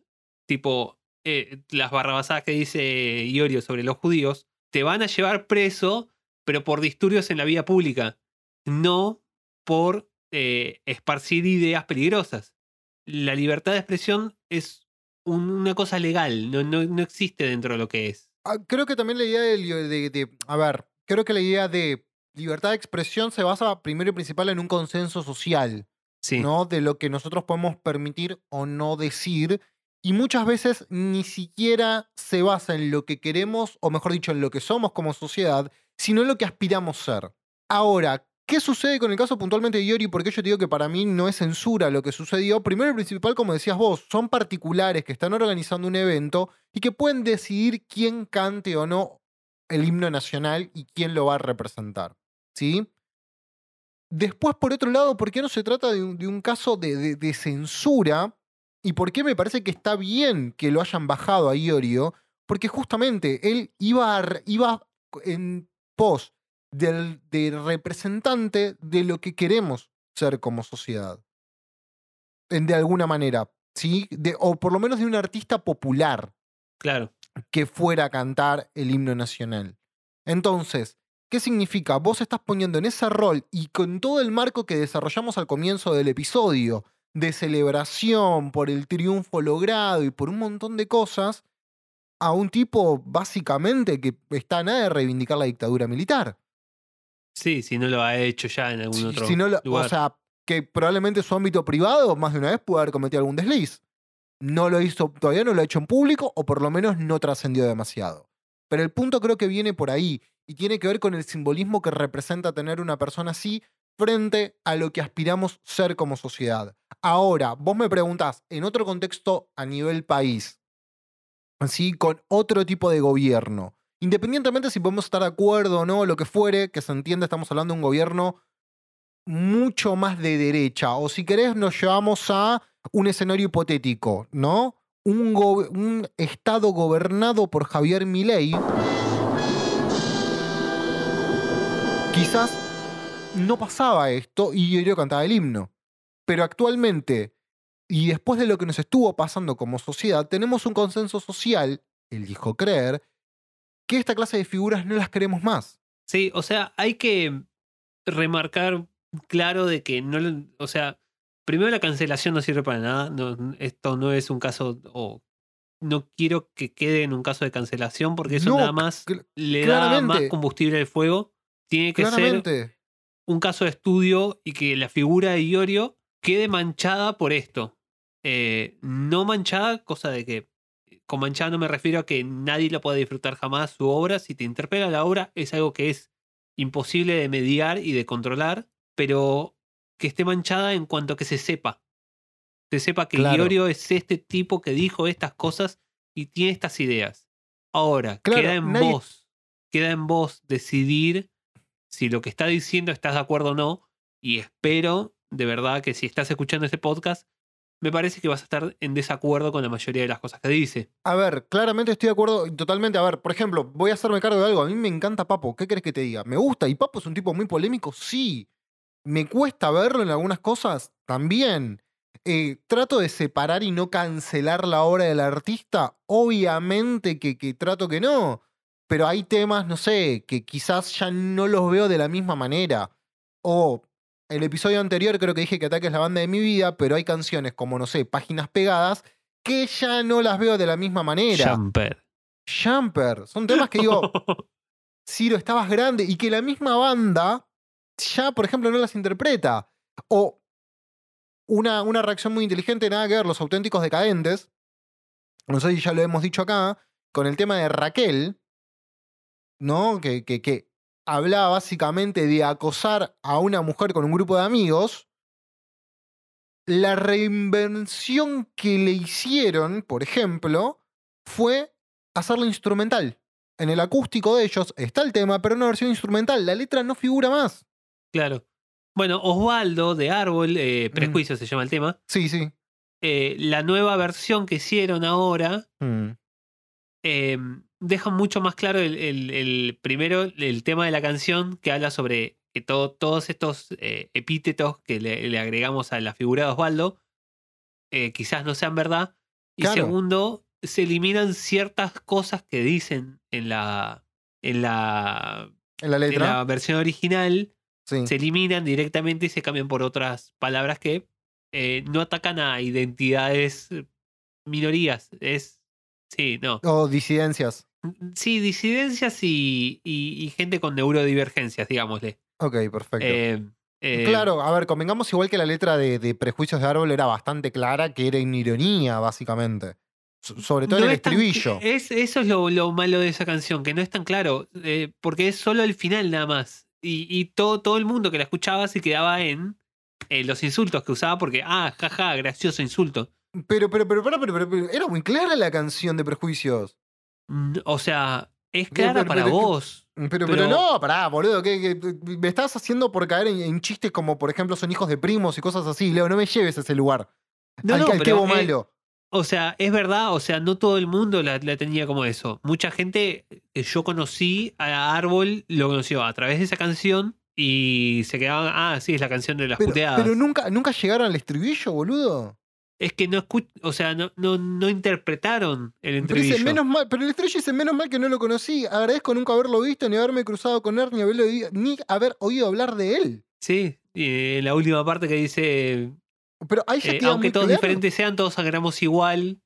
tipo eh, las barrabasadas que dice Iorio sobre los judíos, te van a llevar preso, pero por disturbios en la vía pública, no por eh, esparcir ideas peligrosas. La libertad de expresión es un- una cosa legal, no, no, no existe dentro de lo que es. Ah, Creo que también la idea de, de- de- A ver, creo que la idea de libertad de expresión se basa primero y principal en un consenso social. Sí, ¿no? De lo que nosotros podemos permitir o no decir. Y muchas veces ni siquiera se basa en lo que queremos, o mejor dicho, en lo que somos como sociedad, sino en lo que aspiramos ser. Ahora, ¿qué sucede con el caso puntualmente de Iori? Porque yo te digo que para mí no es censura lo que sucedió. Primero y principal, como decías vos, son particulares que están organizando un evento y que pueden decidir quién cante o no el himno nacional y quién lo va a representar. ¿Sí? Después, por otro lado, ¿por qué no se trata de un, caso de, censura? ¿Y por qué me parece que está bien que lo hayan bajado a Iorio? Porque justamente él iba en pos del, del representante de lo que queremos ser como sociedad. En- de alguna manera, ¿sí? De- o por lo menos de un artista popular claro. que fuera a cantar el himno nacional. Entonces, ¿qué significa? Vos estás poniendo en ese rol y con todo el marco que desarrollamos al comienzo del episodio, de celebración por el triunfo logrado y por un montón de cosas, a un tipo básicamente que está nada de reivindicar la dictadura militar. Sí, si no lo ha hecho ya en algún Si- otro si no lo- lugar. o sea, que probablemente su ámbito privado más de una vez pudo haber cometido algún desliz. No lo hizo, todavía no lo ha hecho en público, o por lo menos no trascendió demasiado. Pero el punto creo que viene por ahí, y tiene que ver con el simbolismo que representa tener una persona así frente a lo que aspiramos ser como sociedad. Ahora, vos me preguntás, en otro contexto a nivel país, así con otro tipo de gobierno, independientemente si podemos estar de acuerdo o no, lo que fuere, que se entienda, estamos hablando de un gobierno mucho más de derecha. O si querés, nos llevamos a un escenario hipotético, ¿no? Un, estado gobernado por Javier Milei. Quizás no pasaba esto y yo cantaba el himno. Pero actualmente, y después de lo que nos estuvo pasando como sociedad, tenemos un consenso social, él dijo creer, que esta clase de figuras no las queremos más. Sí, o sea, hay que remarcar claro de que no, o sea, primero la cancelación no sirve para nada, no, esto no es un caso, o no quiero que quede en un caso de cancelación porque eso No, nada más le da más combustible al fuego. Tiene que ser un caso de estudio y que la figura de Iorio quede manchada por esto. Eh, no manchada, cosa de que con manchada no me refiero a que nadie lo pueda disfrutar jamás su obra. Si te interpela la obra, es algo que es imposible de mediar y de controlar, pero que esté manchada en cuanto a que se sepa. Se sepa que Claro. Iorio es este tipo que dijo estas cosas y tiene estas ideas. Ahora, Claro, queda en nadie- vos, queda en vos decidir si lo que está diciendo estás de acuerdo o no. Y espero, de verdad, que si estás escuchando este podcast, me parece que vas a estar en desacuerdo con la mayoría de las cosas que dice. A ver, claramente estoy de acuerdo, totalmente. A ver, por ejemplo, voy a hacerme cargo de algo. A mí me encanta Papo. ¿Qué crees que te diga? ¿Me gusta? ¿Y Papo es un tipo muy polémico? Sí. ¿Me cuesta verlo en algunas cosas? También. Eh, ¿Trato de separar y no cancelar la obra del artista? Obviamente que, que trato que no. Pero hay temas, no sé, que quizás ya no los veo de la misma manera. O el episodio anterior creo que dije que Ataque es la banda de mi vida, pero hay canciones como, no sé, Páginas Pegadas, que ya no las veo de la misma manera. Jumper. Jumper. Son temas que digo, (laughs) Ciro, estabas grande y que la misma banda ya, por ejemplo, no las interpreta. O una, una reacción muy inteligente, nada que ver, los auténticos decadentes. No sé si ya lo hemos dicho acá, con el tema de Raquel, ¿no? Que, que, que hablaba básicamente de acosar a una mujer con un grupo de amigos. La reinvención que le hicieron, por ejemplo, fue hacerla instrumental. En el acústico de ellos está el tema, pero en una versión instrumental. La letra no figura más. Claro. Bueno, Osvaldo de Árbol, eh, Prejuicio se llama el tema. Sí, sí. eh, la nueva versión que hicieron ahora Mm. Eh, deja mucho más claro el, el- el- primero el tema de la canción que habla sobre que todo- todos estos eh, epítetos que le, le agregamos a la figura de Osvaldo eh, quizás no sean verdad. Y Claro. segundo, se eliminan ciertas cosas que dicen en la, en la, En la en letra. la versión original. sí. Se eliminan directamente y se cambian por otras palabras que eh, no atacan a identidades minorías. Es. Sí, no. O disidencias. Sí, disidencias y, y- y gente con neurodivergencias, digámosle. Ok, perfecto. Eh, eh, Claro, a ver, convengamos igual que la letra de, de Prejuicios de Árbol era bastante clara, que era en ironía, básicamente. So- sobre todo no en el es tan- estribillo. es, eso es lo, lo malo de esa canción, que no es tan claro, eh, porque es solo el final nada más. Y, y todo, todo el mundo que la escuchaba se quedaba en los insultos que usaba, porque, ah, jaja, gracioso insulto. Pero, pero, pero, pero, pero, pero, pero, era muy clara la canción de Prejuicios. Mm, O sea, es clara para vos. Pero, pero, Pero- no, pará, boludo, que, me estás haciendo por caer en, chistes como, por ejemplo, son hijos de primos y cosas así. Leo, no me lleves a ese lugar. No, al eh, malo. O sea, es verdad, o sea, no todo el mundo la, la tenía como eso. Mucha gente que yo conocí a Árbol lo conoció a través de esa canción y se quedaban, ah, sí, es la canción de las Pero, puteadas. pero nunca, nunca llegaron al estribillo, boludo. Es que no escuch o sea, no, no, no interpretaron el Pero, entrevillo. menos mal, pero el estribillo dice menos mal que no lo conocí. Agradezco nunca haberlo visto, ni haberme cruzado con él, ni haberlo ni haber oído hablar de él. Sí, y en la última parte que dice, Pero ahí ya eh, queda aunque muy todos claro. diferentes sean, todos sangramos igual.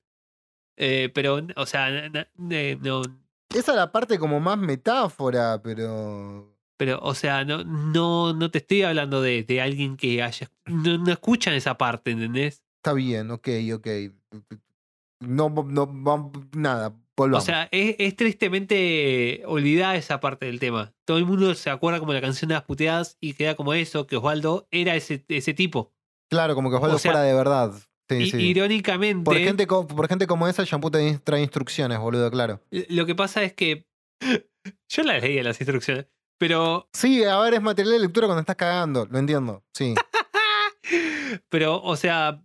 Eh, pero, o sea, eh, no, Esa es la parte como más metáfora, pero. pero, o sea, no, no, no te estoy hablando de, de alguien que haya, no, no escuchan esa parte, ¿entendés? Está bien, ok, ok. No, no, nada, O volvamos. sea, es, es tristemente olvidada esa parte del tema. Todo el mundo se acuerda como la canción de las puteadas y queda como eso, que Osvaldo era ese, ese tipo. claro, como que Osvaldo o sea, fuera de verdad. Sí, I- sí. Irónicamente, Por gente, co- por gente como esa, el shampoo te trae instrucciones, boludo, claro. lo que pasa es que (laughs) yo las leía las instrucciones, pero, Sí, a ver, es material de lectura cuando estás cagando, lo entiendo. Sí. (laughs) pero, o sea,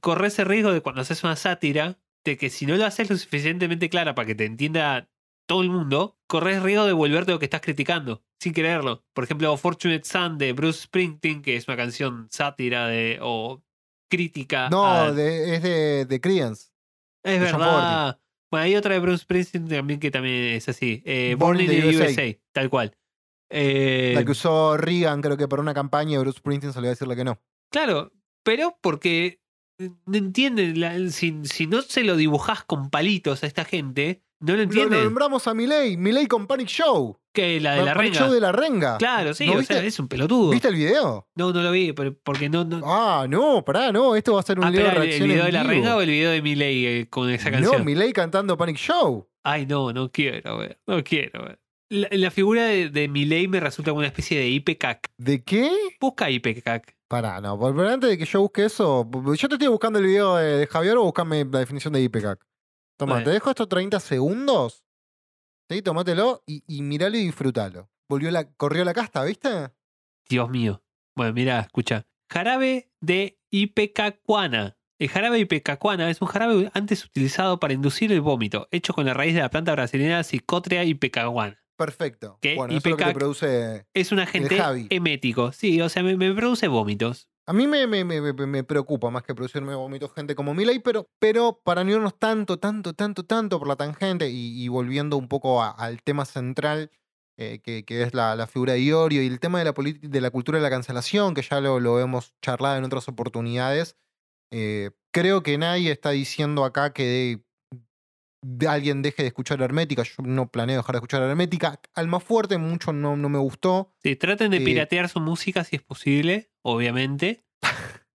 corres el riesgo de cuando haces una sátira, de que si no lo haces lo suficientemente clara para que te entienda todo el mundo, corres riesgo de volverte lo que estás criticando, sin quererlo. Por ejemplo, Fortunate Son de Bruce Springsteen, que es una canción sátira de, o crítica. No, a- de- es de, de Creedence. es de verdad. Bueno, hay otra de Bruce Springsteen también que también es así. eh, Born Born in the USA. USA. tal cual. Eh, La que usó Reagan, creo que para una campaña, y Bruce Springsteen solía decirle que no. Claro, pero porque no entienden, la- si, si no se lo dibujás con palitos a esta gente, no lo entienden. lo nombramos a Miley, Miley con Panic Show. que la de la Panic renga. Show de la renga. Claro, sí, ¿No o viste? sea, es un pelotudo. ¿Viste el video? No, no lo vi, pero porque no. no... Ah, no, pará, no. Esto va a ser un Ah, video de espera, ¿el- ¿el reacción video de la vivo. renga o el video de Miley eh, con esa canción? No, Miley cantando Panic Show. Ay, no, no quiero ver, no quiero ver. La, la figura de, de Milei me resulta como una especie de IPCAC. ¿De qué? Busca IPCAC. Pará, no. Pero antes de que yo busque eso, yo te estoy buscando el video de, de Javier o buscame la definición de IPCAC. Toma, Bueno. te dejo estos 30 segundos. Sí, tomátelo y, y miralo y disfrútalo. Volvió la, corrió la casta, ¿viste? Dios mío. Bueno, mira, escucha. Jarabe de ipecacuana. El jarabe ipecacuana es un jarabe antes utilizado para inducir el vómito, hecho con la raíz de la planta brasileña Psicotria ipecacuana. Perfecto. ¿Qué? Bueno, eso es lo que te IPCAC. produce. Es un agente emético. Sí, o sea, me, me produce vómitos. A mí me, me, me, me- preocupa más que producirme vómitos gente como Miley, pero, pero para no irnos tanto, tanto, tanto, tanto por la tangente y, y volviendo un poco a- al tema central, eh, que, que es la, la figura de Iorio y el tema de la, de la cultura de la cancelación, que ya lo, lo hemos charlado en otras oportunidades, eh, creo que nadie está diciendo acá que de- alguien deje de escuchar Hermética. Yo no planeo dejar de escuchar Hermética. Alma Fuerte mucho no, no me gustó. Sí, traten de Eh, piratear su música si es posible, obviamente. (laughs)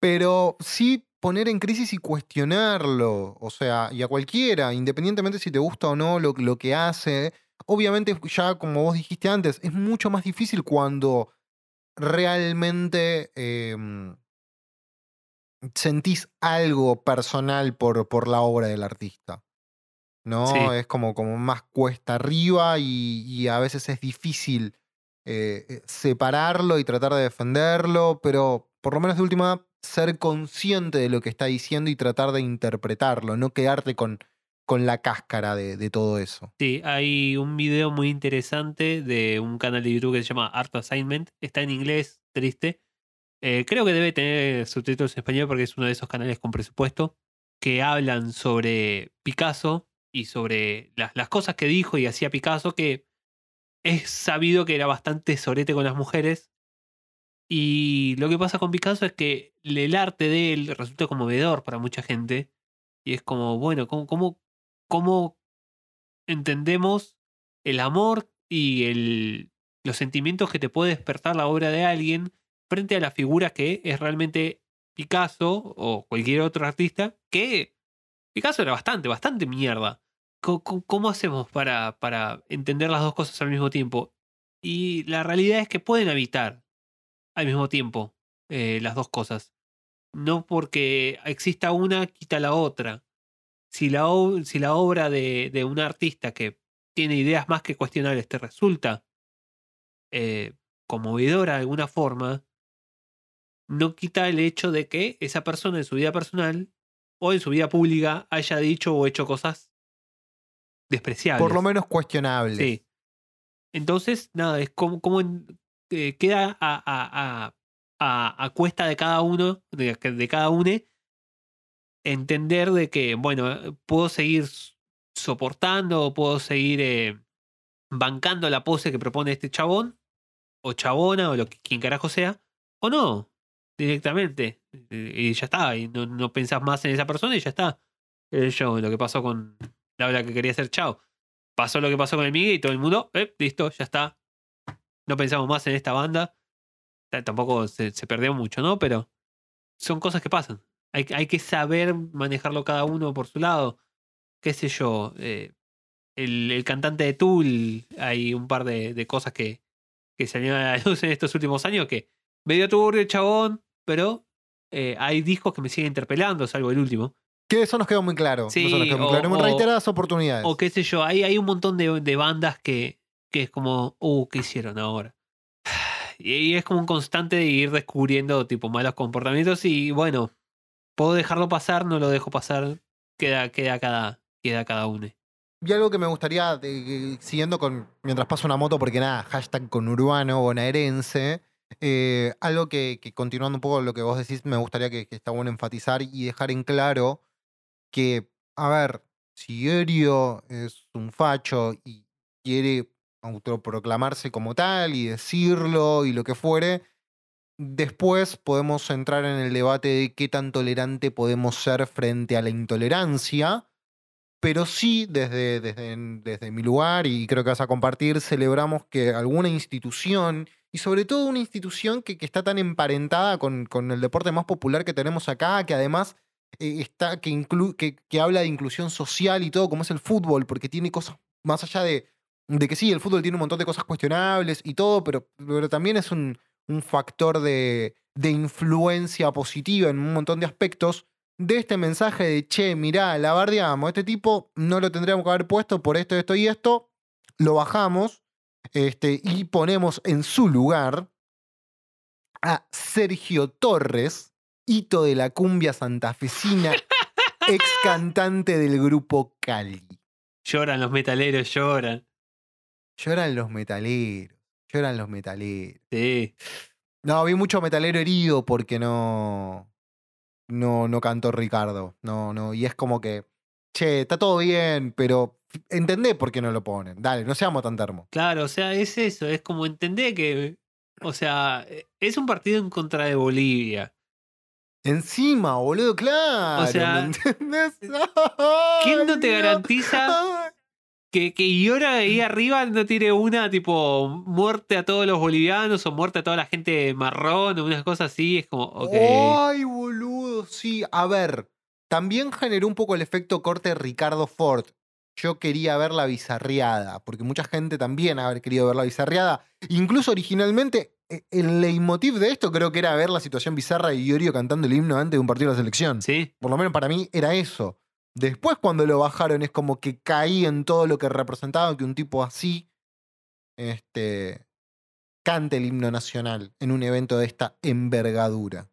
pero sí poner en crisis y cuestionarlo, o sea, y a cualquiera, independientemente si te gusta o no lo, lo que hace. Obviamente, ya como vos dijiste antes, es mucho más difícil cuando realmente em, sentís algo personal por, por la obra del artista. ¿No? Sí. Es como, como más cuesta arriba y, y a veces es difícil eh, eh, separarlo y tratar de defenderlo, pero por lo menos de última, ser consciente de lo que está diciendo y tratar de interpretarlo, no quedarte con, con la cáscara de, de todo eso. Sí, hay un video muy interesante de un canal de YouTube que se llama Art Assignment. Está en inglés, triste. Eh, creo que debe tener subtítulos en español porque es uno de esos canales con presupuesto que hablan sobre Picasso y sobre las, cosas que dijo y hacía Picasso, que es sabido que era bastante sorete con las mujeres. Y lo que pasa con Picasso es que el arte de él resulta conmovedor para mucha gente. Y es como, bueno, ¿cómo, cómo, cómo entendemos el amor y el, los sentimientos que te puede despertar la obra de alguien frente a la figura que es realmente Picasso o cualquier otro artista, que Picasso era bastante, bastante mierda. ¿Cómo, hacemos para, entender las dos cosas al mismo tiempo? Y la realidad es que pueden habitar al mismo tiempo eh, las dos cosas. No porque exista una, quita la otra. Si la, si la obra de, de un artista que tiene ideas más que cuestionables te resulta eh, conmovedora de alguna forma, no quita el hecho de que esa persona en su vida personal o en su vida pública haya dicho o hecho cosas despreciables. Por lo menos cuestionable. Sí. Entonces, nada, es como, como eh, queda a, a, a, a- a cuesta de cada uno, de, de cada uno, entender de que, bueno, puedo seguir soportando o puedo seguir eh, bancando la pose que propone este chabón, o chabona, o lo que quien carajo sea, o no, directamente. Y ya está, y no, no pensás más en esa persona y ya está. Yo, lo que pasó con la que quería hacer chao pasó lo que pasó con el Migue y todo el mundo, eh, listo, ya está. No pensamos más en esta banda. Ta- Tampoco se, perdió mucho, ¿no? Pero son cosas que pasan. Hay, que- saber manejarlo cada uno por su lado. Qué sé yo. eh, el, cantante de Tool, hay un par de, de cosas que, que salieron a la (laughs) luz en estos últimos años que medio turbio el chabón, pero eh, hay discos que me siguen interpelando, salvo el último. Que eso nos quedó muy claro. Sí, eso nos quedó muy o- claro. En reiteradas oportunidades. O qué sé yo, hay, hay un montón de, de bandas que, que es como, uh, ¿qué hicieron ahora? (sighs) Y, y es como un constante de ir descubriendo tipo malos comportamientos y bueno, puedo dejarlo pasar, no lo dejo pasar, queda, queda cada, queda cada uno. Y algo que me gustaría, siguiendo con, mientras paso una moto, porque nada, hashtag con urbano bonaerense, eh, algo que, que continuando un poco lo que vos decís, me gustaría que, que está bueno enfatizar y dejar en claro que, a ver, si Erio es un facho y quiere autoproclamarse como tal y decirlo y lo que fuere, después podemos entrar en el debate de qué tan tolerante podemos ser frente a la intolerancia pero sí desde, desde, desde mi lugar, y creo que vas a compartir, celebramos que alguna institución, y sobre todo una institución que, que está tan emparentada con, con el deporte más popular que tenemos acá, que además eh, está, que, inclu- que, que habla de inclusión social y todo, como es el fútbol, porque tiene cosas más allá de, de que sí, el fútbol tiene un montón de cosas cuestionables y todo, pero, pero también es un, un factor de, de influencia positiva en un montón de aspectos de este mensaje de, che, mirá, la bardeamos, este tipo no lo tendríamos que haber puesto por esto, esto y esto, lo bajamos este, y ponemos en su lugar a Sergio Torres, hito de la cumbia santafesina, (laughs) ex cantante del grupo Cali. Lloran los metaleros, lloran. Lloran los metaleros, lloran los metaleros. Sí. No, vi mucho metalero herido porque no. No, no cantó Ricardo. No, no. Y es como que. Che, está todo bien, pero entendé por qué no lo ponen. Dale, no seamos tan termos. Claro, o sea, es eso, es como entender que, o sea, es un partido en contra de Bolivia. Encima, boludo, claro. O sea, ¿me entendés? (laughs) ¿Quién no te garantiza que, que Iora ahí arriba no tiene una tipo muerte a todos los bolivianos o muerte a toda la gente marrón o unas cosas así? Es como, ok. Ay, boludo, sí. A ver, también generó un poco el efecto corte Ricardo Ford. Yo quería ver la bizarreada, porque mucha gente también haber querido ver la bizarreada. Incluso originalmente, el leitmotiv de esto creo que era ver la situación bizarra de Iorio cantando el himno antes de un partido de la selección. Sí, Por lo menos para mí era eso. Después cuando lo bajaron es como que caí en todo lo que representaba que un tipo así este, cante el himno nacional en un evento de esta envergadura.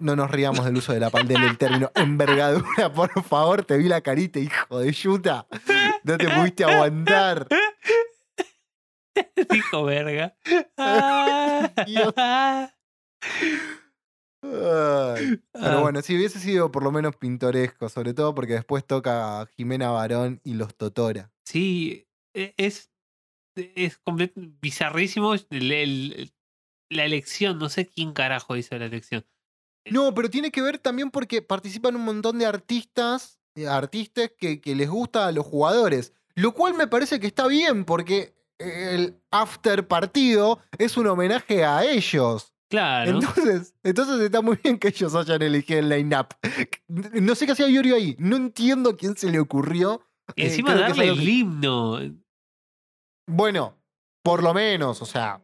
No nos riamos del uso de la pal- del término (laughs) envergadura, por favor, te vi la carita, hijo de yuta. No te pudiste aguantar. (laughs) dijo verga. (laughs) Ah. Ay, Pero Ah. bueno, si hubiese sido por lo menos pintoresco, sobre todo porque después toca Jimena Barón y los Totora. Sí, e- es, es comple- bizarrísimo el- el- la elección. No sé quién carajo hizo la elección. No, pero tiene que ver también porque participan un montón de artistas, eh, artistas que, que les gusta a los jugadores. Lo cual me parece que está bien porque el after partido es un homenaje a ellos. Claro. Entonces, entonces está muy bien que ellos hayan elegido el line-up. No sé qué hacía Iorio ahí. No entiendo a quién se le ocurrió. y Eh, encima darle el himno. Bueno, por lo menos, o sea.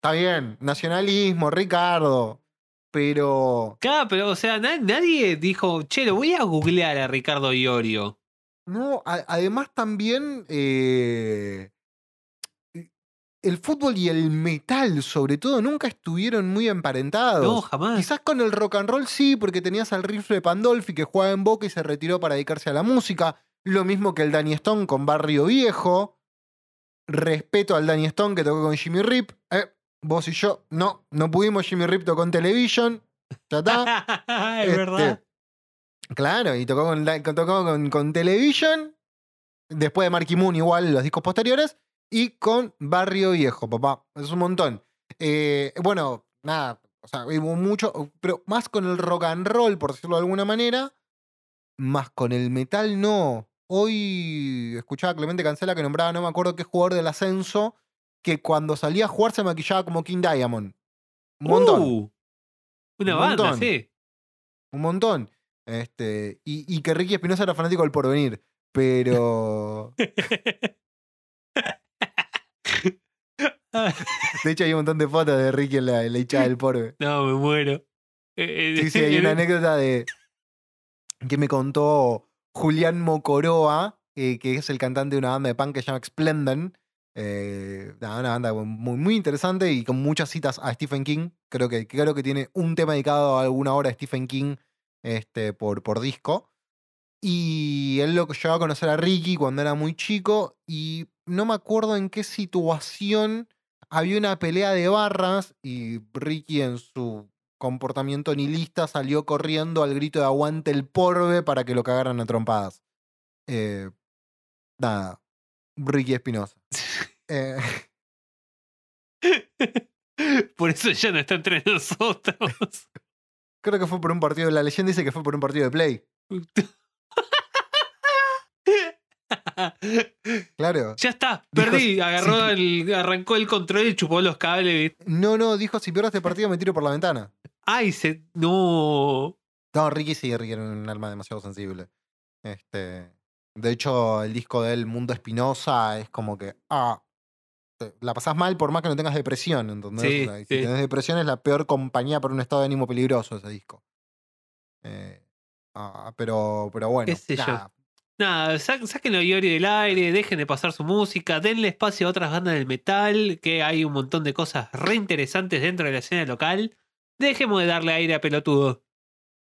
Está bien, nacionalismo, Ricardo. Pero. Claro, pero o sea, na- nadie dijo, che, lo voy a googlear a Ricardo Iorio. No, además también. eh, el fútbol y el metal, sobre todo, nunca estuvieron muy emparentados. No, jamás. Quizás con el rock and roll sí, porque tenías al rifle Pandolfi que jugaba en Boca y se retiró para dedicarse a la música. Lo mismo que el Danny Stone con Barrio Viejo. Respeto al Danny Stone que tocó con Jimmy Rip. Eh, vos y yo, no, no pudimos. Jimmy Rip tocó en Television. Ya está. (laughs) es Este, verdad. Claro, y tocó con, con- tocó con, con Television. Después de Marky Moon, igual los discos posteriores. Y con Barrio Viejo, papá. Es un montón. Eh, bueno, nada. O sea, hubo mucho. Pero más con el rock and roll, por decirlo de alguna manera. Más con el metal, no. Hoy escuchaba a Clemente Cancela que nombraba, no me acuerdo qué jugador del ascenso, que cuando salía a jugar se maquillaba como King Diamond. Un montón. Uh, una Un banda, montón. sí. Un montón. Este, y, y que Ricky Espinosa era fanático del porvenir. Pero. (laughs) De hecho, hay un montón de fotos de Ricky en la, en la hinchada del porve. (laughs) no, me muero. Eh, eh, Sí, sí, (laughs) hay una anécdota de. que me contó Julián Mocoroa, eh, que es el cantante de una banda de punk que se llama Splendon. Eh, una banda muy, muy interesante y con muchas citas a Stephen King. Creo que, creo que tiene un tema dedicado a alguna hora de Stephen King este, por, por disco. Y él lo llevó a conocer a Ricky cuando era muy chico y no me acuerdo en qué situación había una pelea de barras y Ricky en su comportamiento nihilista salió corriendo al grito de aguante el porbe para que lo cagaran a trompadas. Eh, nada, Ricky Espinosa. (laughs) Eh, (laughs) Por eso ya no está entre nosotros. creo que fue por un partido, la leyenda dice que fue por un partido de play. (laughs) Claro. ya está, Dijo, perdí. Agarró el, arrancó el control y chupó los cables. No, no, dijo si pierdo este partido me tiro por la ventana. Ay, se. No. No, Ricky sí, Ricky era un alma demasiado sensible. Este, de hecho, el disco de él, Mundo Espinosa, es como que, ah, la pasás mal por más que no tengas depresión, ¿entendés? Sí, O sea, y sí. Si tenés depresión es la peor compañía para un estado de ánimo peligroso ese disco. Eh, ah, pero, pero bueno. Qué sé yo. Nada. Nada, sa- sáquenlo a Iori del aire, dejen de pasar su música, denle espacio a otras bandas del metal, que hay un montón de cosas re interesantes dentro de la escena local. Dejemos de darle aire a pelotudo.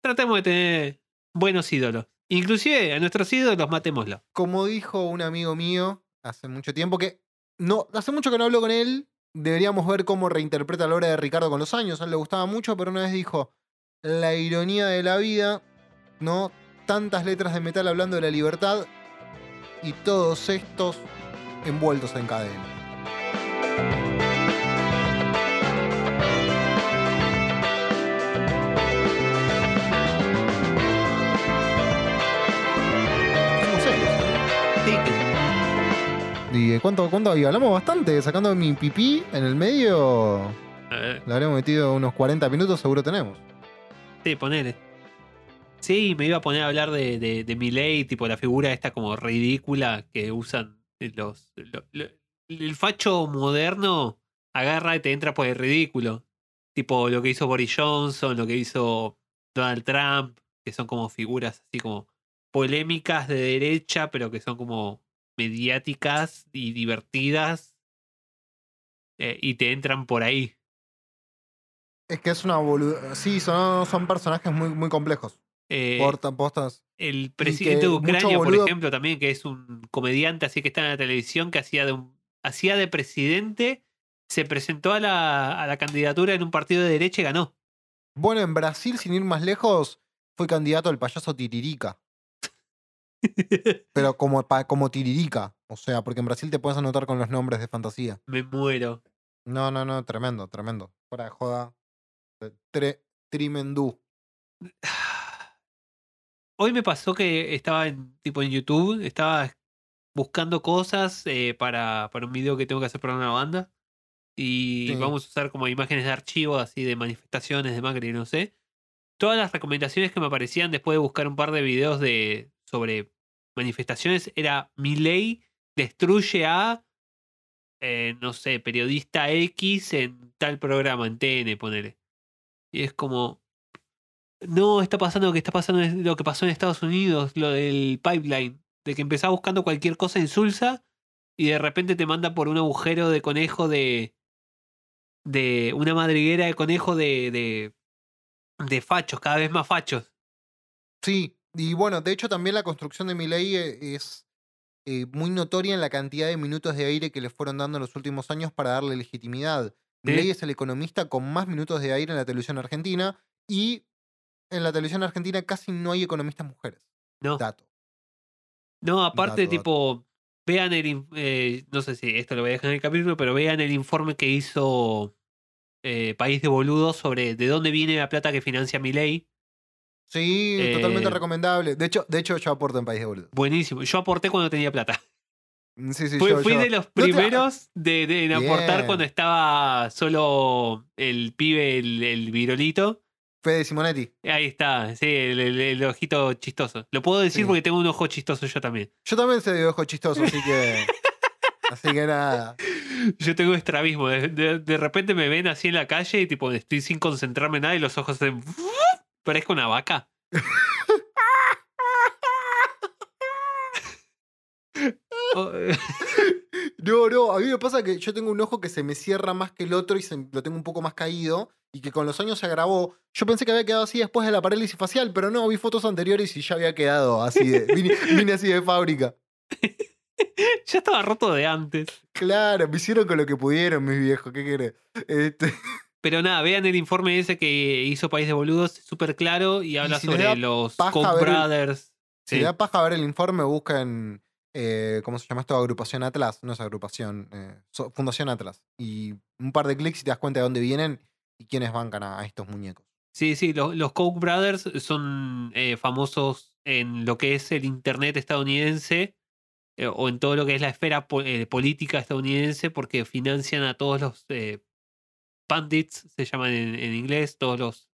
Tratemos de tener buenos ídolos. Inclusive a nuestros ídolos matémoslo. Como dijo un amigo mío hace mucho tiempo, que no, hace mucho que no hablo con él, deberíamos ver cómo reinterpreta la obra de Ricardo con los años. A él le gustaba mucho, pero una vez dijo, la ironía de la vida, ¿no? Tantas letras de metal hablando de la libertad y todos estos envueltos en cadena. ¿eh? ¿Y cuánto, cuánto? Hablamos bastante, sacando mi pipí en el medio. eh, Le habremos metido unos 40 minutos, seguro tenemos. sí, ponele. Sí, me iba a poner a hablar de, de, de Milei, tipo la figura esta como ridícula que usan los. lo- lo- el facho moderno agarra y te entra por el ridículo. Tipo lo que hizo Boris Johnson, lo que hizo Donald Trump, que son como figuras así como polémicas de derecha, pero que son como mediáticas y divertidas. eh, y te entran por ahí. Es que es una. Sí, son, son personajes muy, muy complejos. Eh, Portan postas. El presidente de Ucrania, por ejemplo, también, que es un comediante así que está en la televisión, que hacía de un, hacía de presidente se presentó a la, a la candidatura en un partido de derecha y ganó. Bueno, en Brasil, sin ir más lejos, fue candidato al payaso Tiririca. (laughs) Pero como, como Tiririca. O sea, porque en Brasil te puedes anotar con los nombres de fantasía. Me muero. No, no, no, tremendo, tremendo. Fuera de joda. Tre, tremendú. (laughs) Hoy me pasó que estaba en, tipo en YouTube, estaba buscando cosas eh, para, para un video que tengo que hacer para una banda. Y Sí. vamos a usar como imágenes de archivo, así de manifestaciones de Macri, no sé. Todas las recomendaciones que me aparecían después de buscar un par de videos de, sobre manifestaciones era mi ley destruye a, eh, no sé, periodista X en tal programa, en TN, ponele. Y es como, no, está pasando lo que está pasando, es lo que pasó en Estados Unidos, lo del pipeline, de que empezás buscando cualquier cosa en Sulsa y de repente te manda por un agujero de conejo de. de una madriguera de conejo de. de, de fachos, cada vez más fachos. Sí, y bueno, de hecho también la construcción de mi ley es eh, muy notoria en la cantidad de minutos de aire que le fueron dando en los últimos años para darle legitimidad. Sí. Milei es el economista con más minutos de aire en la televisión argentina y en la televisión argentina casi no hay economistas mujeres. No, Dato. no aparte, dato, dato. tipo. Vean el. eh, no sé si esto lo voy a dejar en el capítulo, pero vean el informe que hizo eh, País de Boludos sobre de dónde viene la plata que financia mi ley. Sí, totalmente Eh, recomendable. De hecho, de hecho, yo aporto en País de Boludo. Buenísimo. Yo aporté cuando tenía plata. Sí, sí, Fui, yo- fui yo- de los No te- primeros de, de- en aportar cuando estaba solo el pibe, el, el virolito. Fede Simonetti. Ahí está, sí, el, el- el ojito chistoso. Lo puedo decir Sí. porque tengo un ojo chistoso yo también. Yo también soy de ojo chistoso, así que. (laughs) así que nada. Yo tengo estrabismo. De, de- de repente me ven así en la calle y tipo estoy sin concentrarme en nada y los ojos se... (laughs) Parezco una vaca. (laughs) Oh, eh, (laughs) No, no, a mí me pasa que yo tengo un ojo que se me cierra más que el otro y se- lo tengo un poco más caído y que con los años se agravó. Yo pensé que había quedado así después de la parálisis facial, pero no, vi fotos anteriores y ya había quedado así de. vine, (laughs) vine así de fábrica. (laughs) ya estaba roto de antes. Claro, me hicieron con lo que pudieron, mis viejos, ¿qué querés? Este, Pero nada, vean el informe ese que hizo País de Boludos, súper claro y habla si sobre los el- Brothers. si le da paja ver el informe, buscan. Eh, ¿Cómo se llama esto? Agrupación Atlas. No es agrupación. eh, Fundación Atlas. Y un par de clics y te das cuenta de dónde vienen y quiénes bancan a, estos muñecos. Sí, sí, los, Koch Brothers son eh, famosos en lo que es el Internet estadounidense o en todo lo que es la esfera po- política estadounidense porque financian a todos los pundits, se llaman en, inglés, todos los...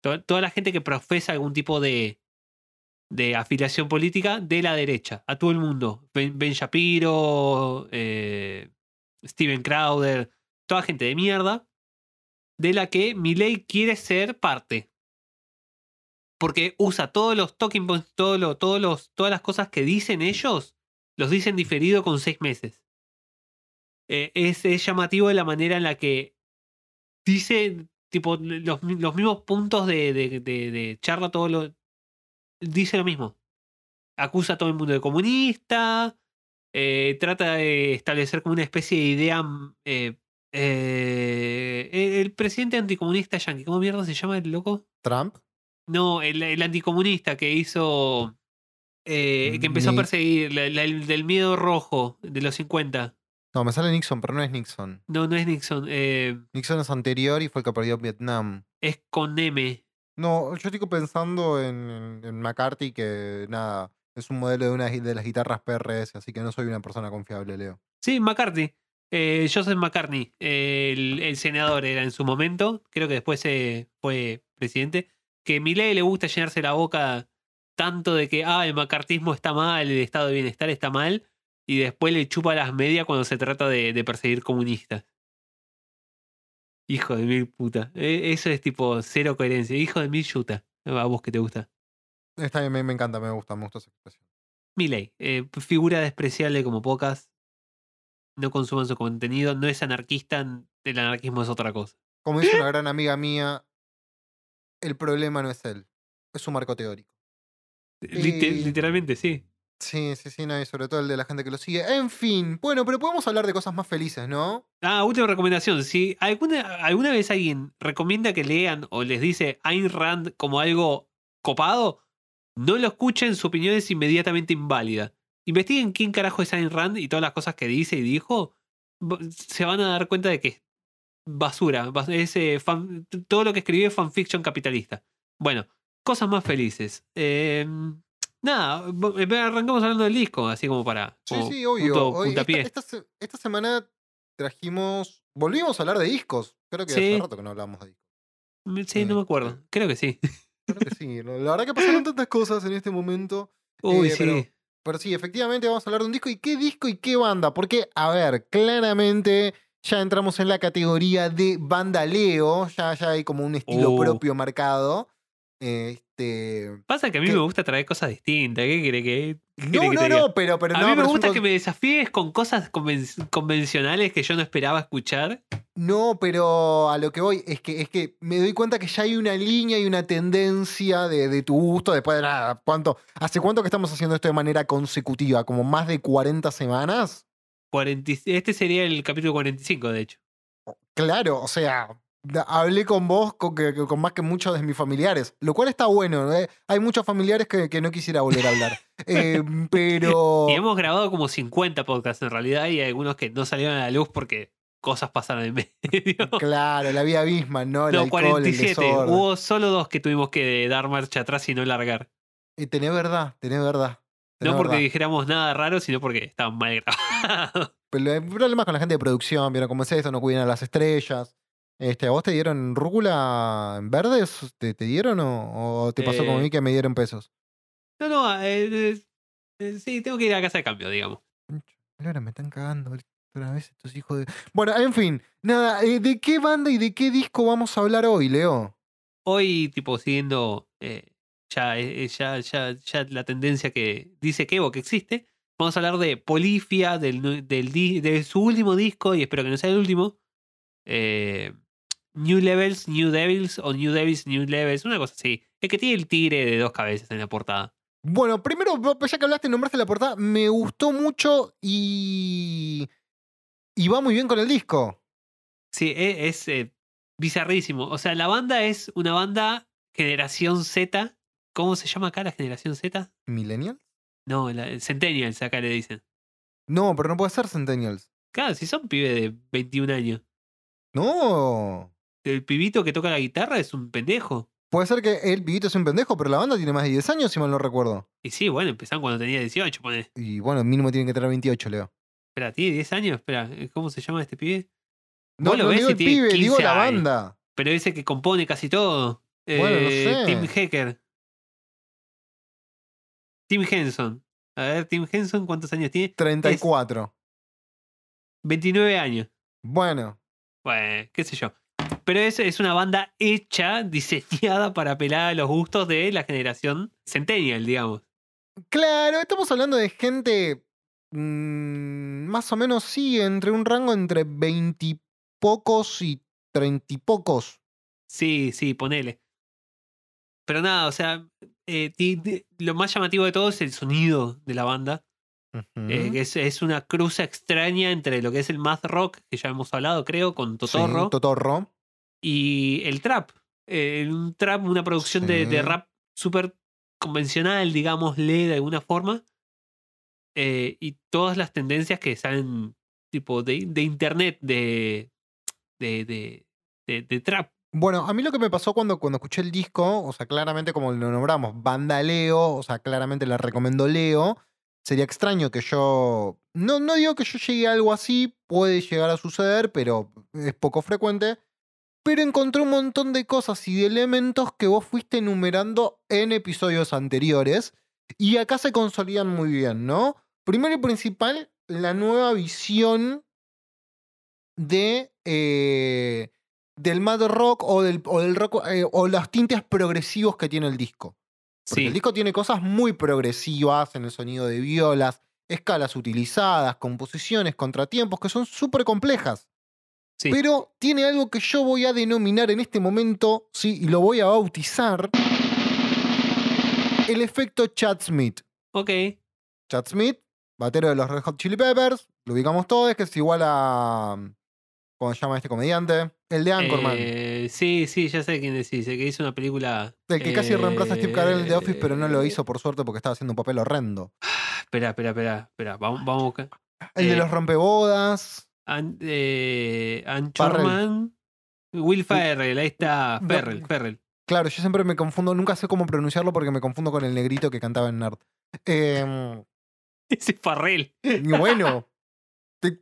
to- toda la gente que profesa algún tipo de, de afiliación política de la derecha, a todo el mundo. Ben, Ben Shapiro, eh, Steven Crowder, toda gente de mierda de la que Milei quiere ser parte. Porque usa todos los talking points, todos los, todas las cosas que dicen ellos, los dicen diferido con seis meses. Eh, es, llamativo de la manera en la que dice tipo los, los mismos puntos de, de, de- de charla, todo lo, dice lo mismo. Acusa a todo el mundo de comunista, eh, trata de establecer como una especie de idea mm, eh, eh, el, presidente anticomunista yankee, ¿cómo mierda se llama el loco? ¿Trump? No, el, el anticomunista que hizo. que empezó a perseguir, la- la- el del miedo rojo de los 50. No, me sale Nixon, pero no es Nixon. No, no es Nixon, eh, Nixon es anterior y fue el que perdió Vietnam. es con M. No, yo estoy pensando en, McCarthy, que nada, es un modelo de una de las guitarras PRS, así que no soy una persona confiable, Leo. Sí, McCarthy. Eh, Joseph McCartney, el, el senador era en su momento, creo que después eh, fue presidente. Que a Milei le gusta llenarse la boca tanto de que ah, el macartismo está mal, el estado de bienestar está mal, y después le chupa las medias cuando se trata de perseguir comunistas. Hijo de mil puta. Eh, Eso es tipo cero coherencia. Hijo de mil yuta. A vos que te gusta. Está bien, me, me encanta, me gusta, me gusta esa expresión. Milei, eh, figura despreciable como pocas. No consuman su contenido, no es anarquista, el anarquismo es otra cosa. Como dice una (laughs) gran amiga mía, el problema no es él, es su marco teórico. Lite- Eh, literalmente, sí. Sí, sí, sí, no, y sobre todo el de la gente que lo sigue. En fin, bueno, pero podemos hablar de cosas más felices, ¿no? Ah, última recomendación. Si alguna, alguna vez alguien recomienda que lean o les dice Ayn Rand como algo copado, no lo escuchen, su opinión es inmediatamente inválida. Investiguen quién carajo es Ayn Rand y todas las cosas que dice y dijo, se van a dar cuenta de que es basura. bas- Es, eh, fan- todo lo que escribió es fanfiction capitalista. Bueno, cosas más felices. Eh, nada, eh, arrancamos hablando del disco, así como para. Sí, como sí, obvio. punto- Hoy- esta, puntapié. esta se- esta semana trajimos. Volvimos a hablar de discos. Creo que Sí. hace rato que no hablamos de discos. Mm, Sí, no me acuerdo. Este, Creo que sí. Creo que sí. (laughs) La verdad que pasaron tantas cosas en este momento. Uy, Eh, sí. pero- Pero sí, efectivamente vamos a hablar de un disco. ¿Y qué disco y qué banda? Porque, a ver, claramente ya entramos en la categoría de banda Leo. Ya, ya hay como un estilo Oh. propio marcado. Este. Pasa que a mí me gusta traer cosas distintas. ¿Qué quiere que.? qué No, quiere no, no, pero, pero a no, mí me un gusta que me desafíes con cosas conven- convencionales que yo no esperaba escuchar. No, pero a lo que voy es que, es que me doy cuenta que ya hay una línea y una tendencia de, de tu gusto después de nada. ¿Cuánto, ¿Hace cuánto que estamos haciendo esto de manera consecutiva? ¿Como más de 40 semanas? 40 y- este sería el capítulo 45, de hecho. Claro, o sea, hablé con vos con, que- con más que muchos de mis familiares, lo cual está bueno. ¿eh? Hay muchos familiares que, que no quisiera volver a hablar. (laughs) Eh, pero... Y hemos grabado como 50 podcasts en realidad y hay algunos que no salieron a la luz porque cosas pasaron en medio. (laughs) Claro, la vida abisma, ¿no? El no, alcohol, el 47. desorden. Hubo solo dos que tuvimos que dar marcha atrás y no largar. Y tenés verdad, tenés verdad. tenés No porque verdad. dijéramos nada raro, sino porque estaban mal (laughs) grabados. Pero hay problemas con la gente de producción, vieron cómo es esto, no cuidan a las estrellas. Este, ¿A vos te dieron rúcula en verdes? ¿Te, te dieron o, o te pasó como a Eh, mí que me dieron pesos? No, no, eh, eh, eh, sí, tengo que ir a casa de cambio, digamos. Ahora me están cagando otra vez estos hijos de... Bueno, en fin, nada, eh, ¿de qué banda y de qué disco vamos a hablar hoy, Leo? Hoy, tipo, siguiendo eh, ya, eh, ya, ya, ya la tendencia que dice Kevo que existe, vamos a hablar de Polifia, del, del de su último disco, y espero que no sea el último. eh, New Levels, New Devils o New Devils, New Levels, una cosa así. El que tiene el tigre de dos cabezas en la portada. Bueno, primero, ya que hablaste, nombraste la portada, me gustó mucho y... Y va muy bien con el disco. Sí, e- es, eh, bizarrísimo. O sea, la banda es una banda generación Z. ¿Cómo se llama acá la generación Z? ¿Millennial? No, la, Centennials acá le dicen. No, pero no puede ser Centennials. Claro, si son pibes de 21 años. No. El pibito que toca la guitarra es un pendejo. Puede ser que el pibito es un pendejo, pero la banda tiene más de 10 años, si mal no recuerdo. Y sí, bueno, empezaron cuando tenía 18, pone. Y bueno, mínimo tienen que tener 28, Leo. Espera, ¿tiene 10 años? Espera, ¿cómo se llama este pibe? No, lo no ves digo el pibe, digo 15 la años. banda. Pero ese que compone casi todo. Bueno, no Eh, sé. Tim Hacker. Tim Henson. A ver, Tim Henson, ¿cuántos años tiene? 34. 29 años. Bueno, Bueno, qué sé yo. Pero es, es una banda hecha, diseñada para apelar a los gustos de la generación Centennial, digamos. claro, estamos hablando de gente mm, más o menos, sí, entre un rango entre 20 y pocos y 30 y pocos. Sí, sí, ponele. Pero nada, o sea, eh, ti- ti- lo más llamativo de todo es el sonido de la banda. eh, es, es una cruz extraña entre lo que es el math rock, que ya hemos hablado, creo, con Totorro, Sí, Totorro. Y el trap. Eh, un trap, una producción de, de rap súper convencional, digámosle, de alguna forma. Eh, y todas las tendencias que salen tipo de, de internet, de, de, de, trap. Bueno, a mí lo que me pasó cuando, cuando escuché el disco, o sea, claramente como lo nombramos, banda Leo, o sea, claramente la recomiendo Leo. Sería extraño que yo. No, no digo que yo llegue a algo así, puede llegar a suceder, pero es poco frecuente. Pero encontré un montón de cosas y de elementos que vos fuiste enumerando en episodios anteriores. Y acá se consolidan muy bien, ¿no? Primero y principal, la nueva visión de. eh, del mad rock o del, o del rock eh, o los tintes progresivos que tiene el disco. Porque Sí, el disco tiene cosas muy progresivas en el sonido de violas, escalas utilizadas, composiciones, contratiempos que son súper complejas. Sí. Pero tiene algo que yo voy a denominar en este momento, sí, y lo voy a bautizar, el efecto Chad Smith. ok. Chad Smith, batero de los Red Hot Chili Peppers, lo ubicamos todos, que es igual a. ¿Cómo se llama este comediante? El de Anchorman. Eh, sí, sí, ya sé quién decís. El que hizo una película. el que casi reemplaza a Steve Carell en The Office, pero no lo eh, hizo por suerte porque estaba haciendo un papel horrendo. (sighs) Espera, espera, espera. espera. Vamos, vamos a buscar. El de Eh, los rompebodas. An- eh, Anchorman. Will Ferrell, ahí está. No, Ferrell, Ferrell. Claro, yo siempre me confundo, nunca sé cómo pronunciarlo porque me confundo con el negrito que cantaba en Nerd. Em, (laughs) Ese es Farrell. y bueno,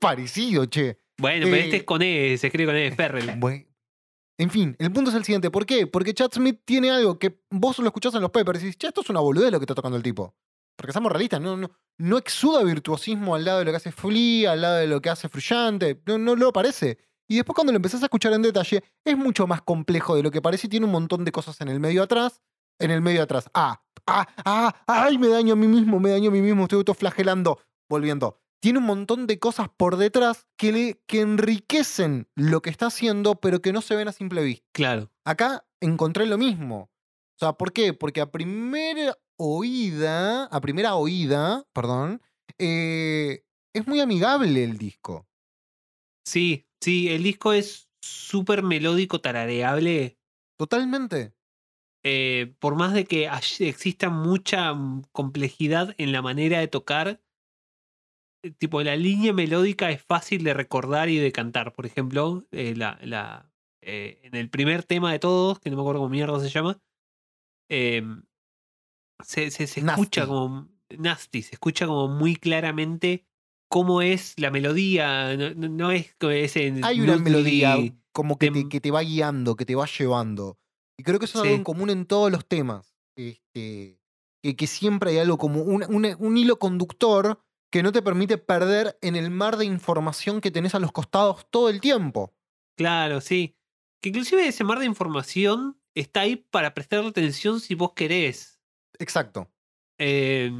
parecido, che. Bueno, pero este Eh, es con E, se escribe con E, Ferrell. (laughs) Bue- En fin, el punto es el siguiente. ¿Por qué? Porque Chad Smith tiene algo que vos lo escuchás en los Peppers y dices, che, esto es una boludez lo que está tocando el tipo. Porque somos realistas, no, no, no exuda virtuosismo al lado de lo que hace Flea, al lado de lo que hace Fruyante. No, no lo parece. Y después cuando lo empezás a escuchar en detalle, es mucho más complejo de lo que parece y tiene un montón de cosas en el medio atrás. En el medio atrás. Ah, ah, ah, ay, me daño a mí mismo, me daño a mí mismo, estoy autoflagelando. Volviendo. Tiene un montón de cosas por detrás que, le, que enriquecen lo que está haciendo, pero que no se ven a simple vista. Claro. Acá encontré lo mismo. O sea, ¿por qué? Porque a primera oída, a primera oída, perdón, eh, es muy amigable el disco. Sí, sí, el disco es súper melódico, tarareable. Totalmente. eh, por más de que exista mucha mm, complejidad en la manera de tocar, eh, tipo la línea melódica es fácil de recordar y de cantar. Por ejemplo, eh, la, la, eh, en el primer tema de todos, que no me acuerdo cómo mierda se llama, em, se, se, se escucha como nasty, se escucha como muy claramente cómo es la melodía. No, no- no es ese Hay una melodía como que te, que te va guiando, que te va llevando. Y creo que eso es algo en común en todos los temas. Este, que, que siempre hay algo como un, un- un hilo conductor que no te permite perder en el mar de información que tenés a los costados todo el tiempo. Claro, sí. Que inclusive ese mar de información está ahí para prestarle atención si vos querés. Exacto. Eh,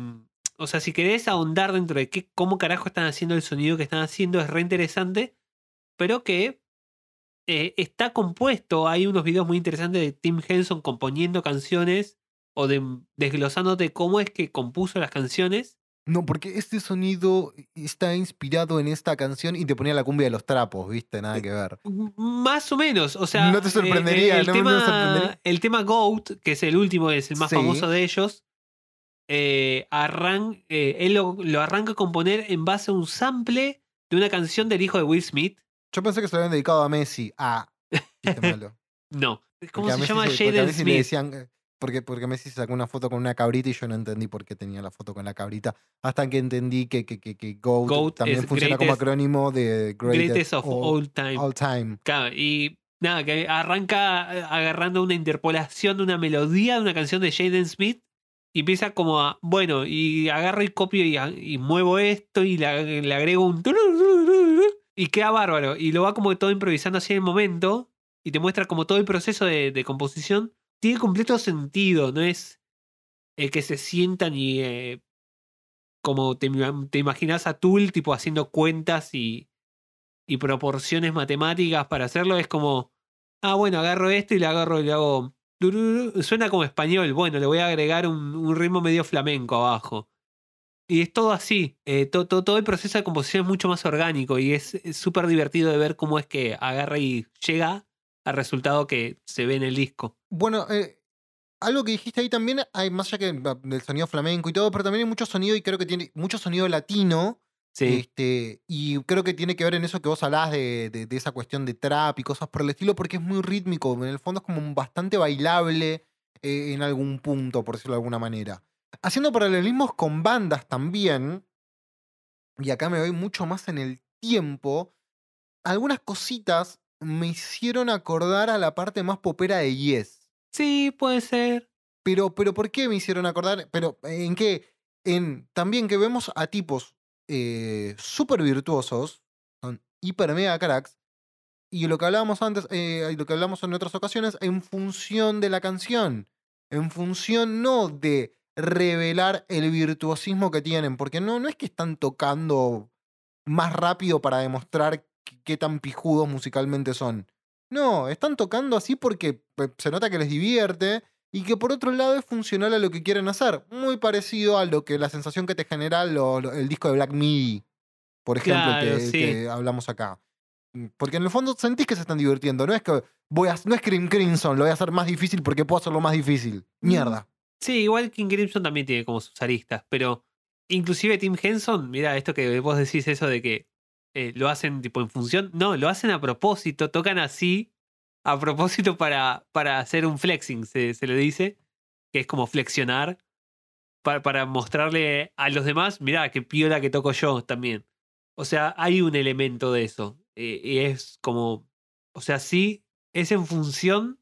o sea, si querés ahondar dentro de qué, cómo carajo están haciendo el sonido que están haciendo, es re interesante. Pero que eh, está compuesto. Hay unos videos muy interesantes de Tim Henson componiendo canciones o de, desglosándote cómo es que compuso las canciones. No, porque este sonido está inspirado en esta canción y te ponía la cumbia de los trapos, ¿viste? Nada que ver. Más o menos, o sea. No te eh, sorprendería, el, no tema, sorprendería. el tema Goat, que es el último, es el más Sí. famoso de ellos. eh, arran- eh, él lo, lo arranca a componer en base a un sample de una canción del hijo de Will Smith. Yo pensé que se lo habían dedicado a Messi. Ah, (laughs) malo. No. ¿Cómo Porque se llama? Jaden Messi le Smith. decían, eh, porque, porque Messi sacó una foto con una cabrita y yo no entendí por qué tenía la foto con la cabrita. Hasta que entendí que, que, que, que GOAT, GOAT también funciona como greatest- acrónimo de Greatest, Greatest of all, All Time. all time. Claro, y nada, que arranca eh, agarrando una interpolación de una melodía de una canción de Jaden Smith y empieza como a, bueno, y agarro y copio y, a- y muevo esto y le, le agrego un... Y queda bárbaro. Y lo va como todo improvisando así en el momento y te muestra como todo el proceso de, de composición. Tiene completo sentido, no es el que se sientan y... eh, como te, te imaginas a Tool tipo haciendo cuentas y, y proporciones matemáticas para hacerlo, es como, ah, bueno, agarro esto y le agarro y le hago... Suena como español, bueno, le voy a agregar un, ritmo medio flamenco abajo. Y es todo así, eh, to- to- todo el proceso de composición es mucho más orgánico y es súper divertido de ver cómo es que agarra y llega al resultado que se ve en el disco. Bueno, eh, algo que dijiste ahí también, hay más allá que del sonido flamenco y todo, pero también hay mucho sonido y creo que tiene mucho sonido latino. Sí, Este, y creo que tiene que ver en eso que vos hablás de, de- de esa cuestión de trap y cosas por el estilo, porque es muy rítmico. En el fondo es como bastante bailable eh, en algún punto, por decirlo de alguna manera. Haciendo paralelismos con bandas también, y acá me voy mucho más en el tiempo, algunas cositas me hicieron acordar a la parte más popera de Yes. sí, puede ser. Pero, pero ¿por qué me hicieron acordar? Pero, ¿en qué? En también que vemos a tipos eh, súper virtuosos, son hiper mega cracks, y lo que hablábamos antes, eh, y lo que hablamos en otras ocasiones, en función de la canción. En función no de revelar el virtuosismo que tienen, porque no, no es que están tocando más rápido para demostrar qué- tan pijudos musicalmente son. No, están tocando así porque se nota que les divierte y que por otro lado es funcional a lo que quieren hacer. Muy parecido a lo que la sensación que te genera lo- lo- el disco de Black Midi, por ejemplo, Claro, que, sí. que hablamos acá. Porque en el fondo sentís que se están divirtiendo. No es que voy a, no es Cream Crimson, lo voy a hacer más difícil porque puedo hacerlo más difícil. Mierda. Sí, igual King Crimson también tiene como sus aristas, pero inclusive Tim Henson, mira, esto que vos decís eso de que eh, lo hacen tipo en función, no, lo hacen a propósito, tocan así a propósito para, para hacer un flexing, se, se le dice, que es como flexionar, para, para mostrarle a los demás, mirá, qué piola que toco yo también. O sea, hay un elemento de eso. eh, y es como, o sea, sí, es en función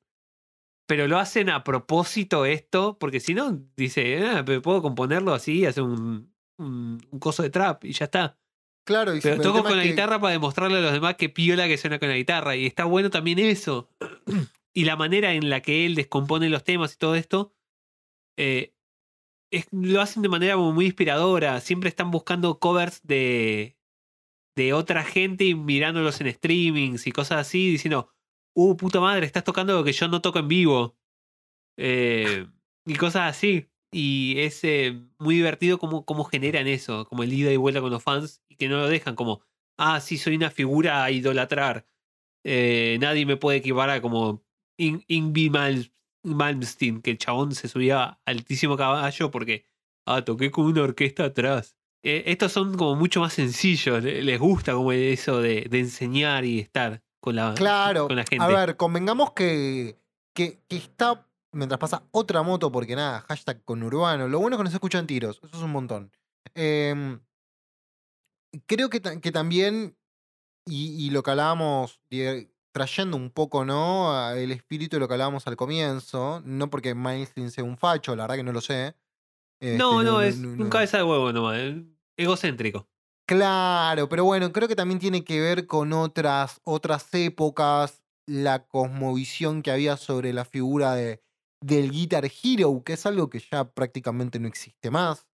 pero lo hacen a propósito esto, porque si no, dice, ah, puedo componerlo así hacer un, un coso de trap y ya está. Claro, y Pero toco con la que- guitarra para demostrarle a los demás que piola que suena con la guitarra. Y está bueno también eso. y la manera en la que él descompone los temas y todo esto, eh, es- lo hacen de manera muy inspiradora. Siempre están buscando covers de, de otra gente y mirándolos en streamings y cosas así, diciendo, uh, puta madre, estás tocando lo que yo no toco en vivo. Eh, y cosas así. Y es eh, muy divertido cómo, cómo generan eso, como el ida y vuelta con los fans y que no lo dejan como, ah, sí, soy una figura a idolatrar. Eh, nadie me puede equiparar como In- Ingvi Mal- Malmsteen, que el chabón se subía a altísimo caballo porque, ah, toqué con una orquesta atrás. Eh, estos son como mucho más sencillos, le- les gusta como eso de, de enseñar y estar con la, Claro. con la gente. A ver, convengamos que, que, que está mientras pasa otra moto, porque nada, hashtag con urbano. Lo bueno es que no se escuchan tiros, eso es un montón. Em, creo que, que también, y, y lo que hablábamos, trayendo un poco, ¿no? El espíritu de lo que hablábamos al comienzo, no porque Mainstream sea un facho, la verdad que no lo sé. Este, no, no, es no- un no- cabeza de huevo nomás, es egocéntrico. Claro, pero bueno, creo que también tiene que ver con otras, otras épocas, la cosmovisión que había sobre la figura de, del Guitar Hero, que es algo que ya prácticamente no existe más.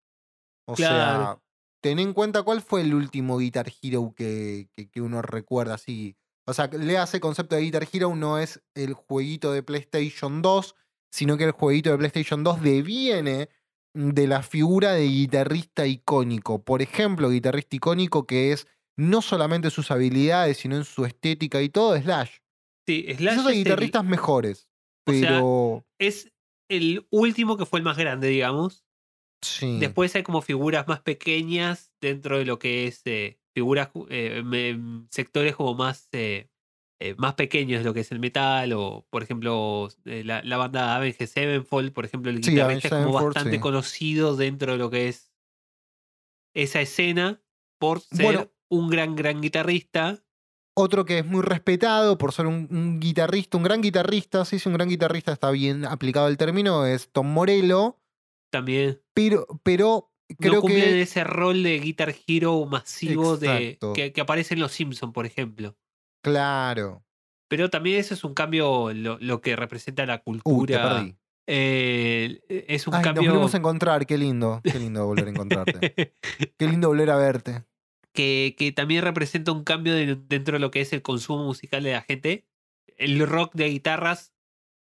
O sea, ten en cuenta cuál fue el último Guitar Hero que, que, que uno recuerda así. O sea, léase el concepto de Guitar Hero no es el jueguito de PlayStation 2, sino que el jueguito de PlayStation 2 deviene de la figura de guitarrista icónico. Por ejemplo, guitarrista icónico que es no solamente sus habilidades, sino en su estética y todo, Slash. Sí, Slash Quizás es el- guitarristas o sea, es el último que fue el más grande, digamos. sí. Después hay como figuras más pequeñas dentro de lo que es eh, figuras, eh, me- sectores como más, eh, más pequeños de lo que es el metal, o por ejemplo la, la banda Avenged Sevenfold, por ejemplo, el Sí, guitarrista es Avenged como bastante sí. conocido dentro de lo que es esa escena por ser Bueno. un gran, gran guitarrista. Otro que es muy respetado por ser un, un guitarrista, un gran guitarrista, sí, sí, un gran guitarrista, está bien aplicado el término, es Tom Morello, También pero, pero creo no cumplen que... ese rol de Guitar Hero masivo de, que, que aparece en Los Simpsons, por ejemplo. Claro. Pero también eso es un cambio, lo, lo que representa la te cultura. perdí. Eh, es un Ay, nos cambio volvemos a encontrar, qué lindo, qué lindo volver a encontrarte. (laughs) Qué lindo volver a verte. Que, que también representa un cambio de- dentro de lo que es el consumo musical de la gente. El rock de guitarras,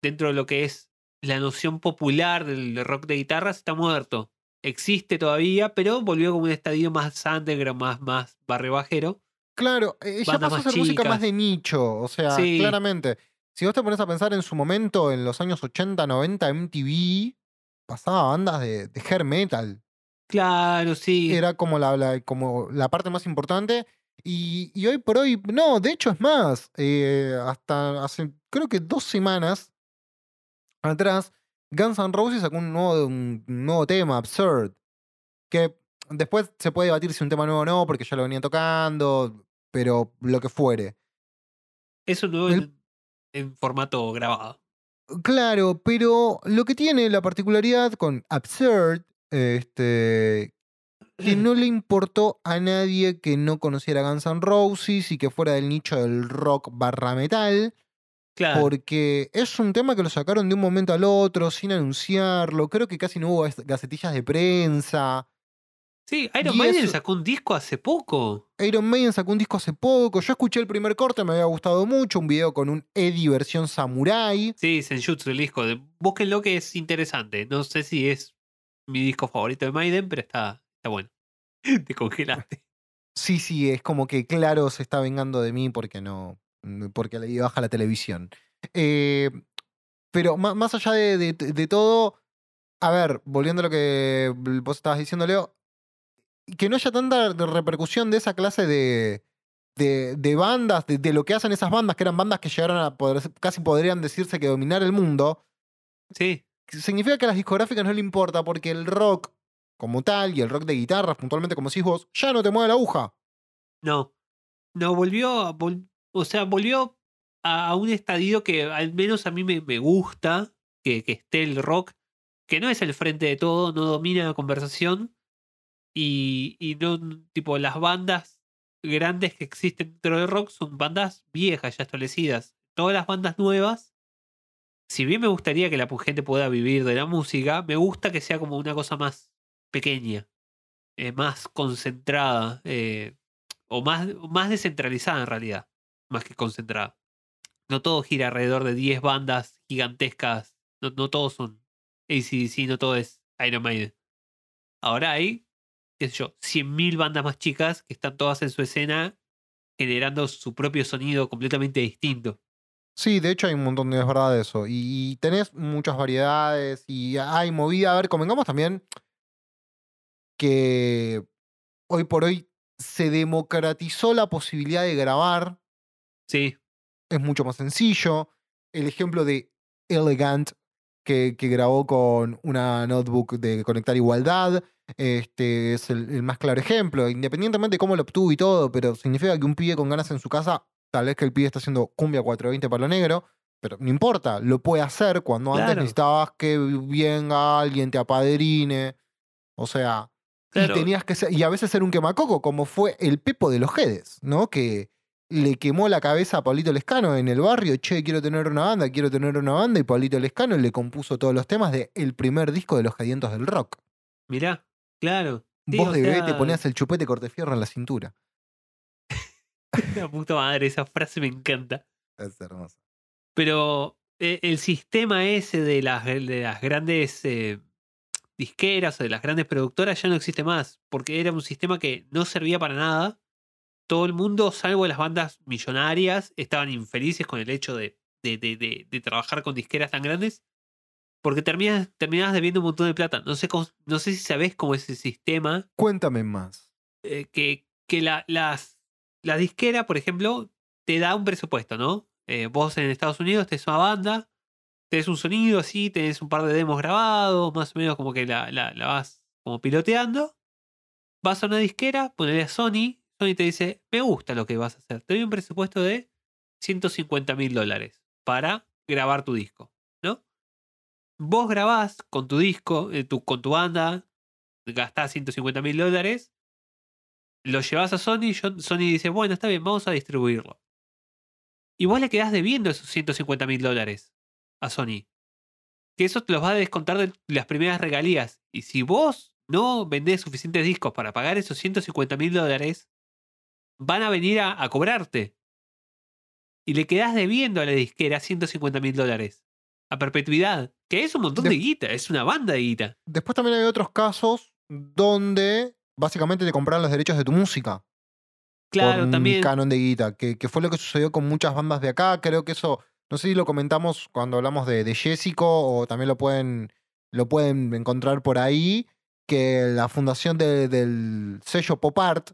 dentro de lo que es la noción popular del rock de guitarras, está muerto. Existe todavía, pero volvió como un estadio más underground, más, más barrio bajero. Claro, eh, ya Bandas pasó a ser música más de nicho, o sea, Sí. claramente. Si vos te pones a pensar en su momento, en los años 80, 90, MTV pasaba bandas de, de hair metal. Claro, sí. Era como la, la- como la parte más importante. Y, y hoy por hoy, no, de hecho es más. eh, hasta hace, creo que dos semanas atrás, Guns N' Roses sacó un nuevo, un nuevo tema, Absurd. Que después se puede debatir si un tema nuevo o no, porque ya lo venía tocando, pero lo que fuere. Eso nuevo el- en, en formato grabado. Claro, pero lo que tiene la particularidad con Absurd, este, que no le importó a nadie que no conociera Guns N' Roses y que fuera del nicho del rock barra metal, Claro. porque es un tema que lo sacaron de un momento al otro sin anunciarlo, creo que casi no hubo gacetillas de prensa. Sí, Iron Y Maiden eso- sacó un disco hace poco. Iron Maiden sacó un disco hace poco. Yo escuché el primer corte, me había gustado mucho. Un video con un Eddie versión samurai. Sí, Senjutsu, el disco. de- Búsquenlo que es interesante. No sé si es mi disco favorito de Maiden, pero está, está bueno. (laughs) Te congelaste. Sí, sí, es como que claro se está vengando de mí porque no. porque le di baja la televisión. Eh, pero ma- más allá de, de- de todo, a ver, volviendo a lo que vos estabas diciendo, Leo, que no haya tanta repercusión de esa clase de, de, de bandas, de, de lo que hacen esas bandas, que eran bandas que llegaron a poder, casi podrían decirse que dominar el mundo, Sí, significa que a las discográficas no le importa porque el rock como tal y el rock de guitarras, puntualmente como decís vos, ya no te mueve la aguja. no. No, volvió, vol- o sea, volvió a, a un estadio que al menos a mí me, me gusta, que, que esté el rock, que no es el frente de todo, no domina la conversación y, y no, tipo, las bandas grandes que existen dentro del rock son bandas viejas, ya establecidas. Todas las bandas nuevas, si bien me gustaría que la gente pueda vivir de la música, me gusta que sea como una cosa más pequeña, eh, más concentrada, eh, o más, más descentralizada en realidad, más que concentrada. No todo gira alrededor de 10 bandas gigantescas, no, no todos son ACDC, no todo es Iron Maiden. Ahora hay, qué sé yo, 100.000 bandas más chicas que están todas en su escena generando su propio sonido completamente distinto. Sí, de hecho hay un montón de es verdad de eso. Y, y tenés muchas variedades y hay movida. A ver, convengamos también que hoy por hoy se democratizó la posibilidad de grabar. Sí, Es mucho más sencillo. El ejemplo de Elegant, que, que grabó con una notebook de Conectar Igualdad, este es el, el más claro ejemplo. Independientemente de cómo lo obtuvo y todo, pero significa que un pibe con ganas en su casa, tal vez que el pibe está haciendo cumbia 420 para lo negro, pero no importa, lo puede hacer cuando antes necesitabas que venga alguien, te apadrine. O sea, Claro. y tenías que ser, y a veces ser un quemacoco, como fue el Pepo de los Jedes, ¿no? Que le quemó la cabeza a Pablito Lescano en el barrio, che, quiero tener una banda, quiero tener una banda, y Pablito Lescano le compuso todos los temas del el primer disco de los Gedientos del Rock. mirá, claro. Vos de bebé te ponías el chupete cortefierro en la cintura. (laughs) La puta madre, esa frase me encanta. Es hermoso. Pero eh, el sistema ese de las, de las grandes eh, disqueras o de las grandes productoras ya no existe más, porque era un sistema que no servía para nada. Todo el mundo, salvo las bandas millonarias, estaban infelices con el hecho de, de, de- de- trabajar con disqueras tan grandes, porque terminas, terminabas debiendo un montón de plata. No sé, no sé si sabés cómo es el sistema, Cuéntame más. eh, que, que la, las, la disquera, por ejemplo, te da un presupuesto, ¿no? Eh, vos en Estados Unidos tenés una banda, tenés un sonido así, tenés un par de demos grabados, más o menos como que la, vas como piloteando. Vas a una disquera, ponele a Sony, Sony te dice, me gusta lo que vas a hacer, te doy un presupuesto de 150 mil dólares para grabar tu disco, ¿no? Vos grabás con tu disco, eh, tu- con tu banda, gastás 150 mil dólares, lo llevas a Sony y Sony dice, bueno, está bien, vamos a distribuirlo. Y vos le quedás debiendo esos 150 mil dólares a Sony. Que eso te los va a descontar de las primeras regalías. Y si vos no vendés suficientes discos para pagar esos 150 mil dólares, van a venir a, a cobrarte. Y le quedás debiendo a la disquera 150 mil dólares. A perpetuidad. Que es un montón de De- guita, es una banda de guita. Después también hay otros casos donde básicamente te compraron los derechos de tu música. Claro, por un también. canon de guita, que, que fue lo que sucedió con muchas bandas de acá. Creo que eso, no sé si lo comentamos cuando hablamos de, de Jessico o también lo pueden, lo pueden encontrar por ahí, que la fundación de- del sello Pop Art,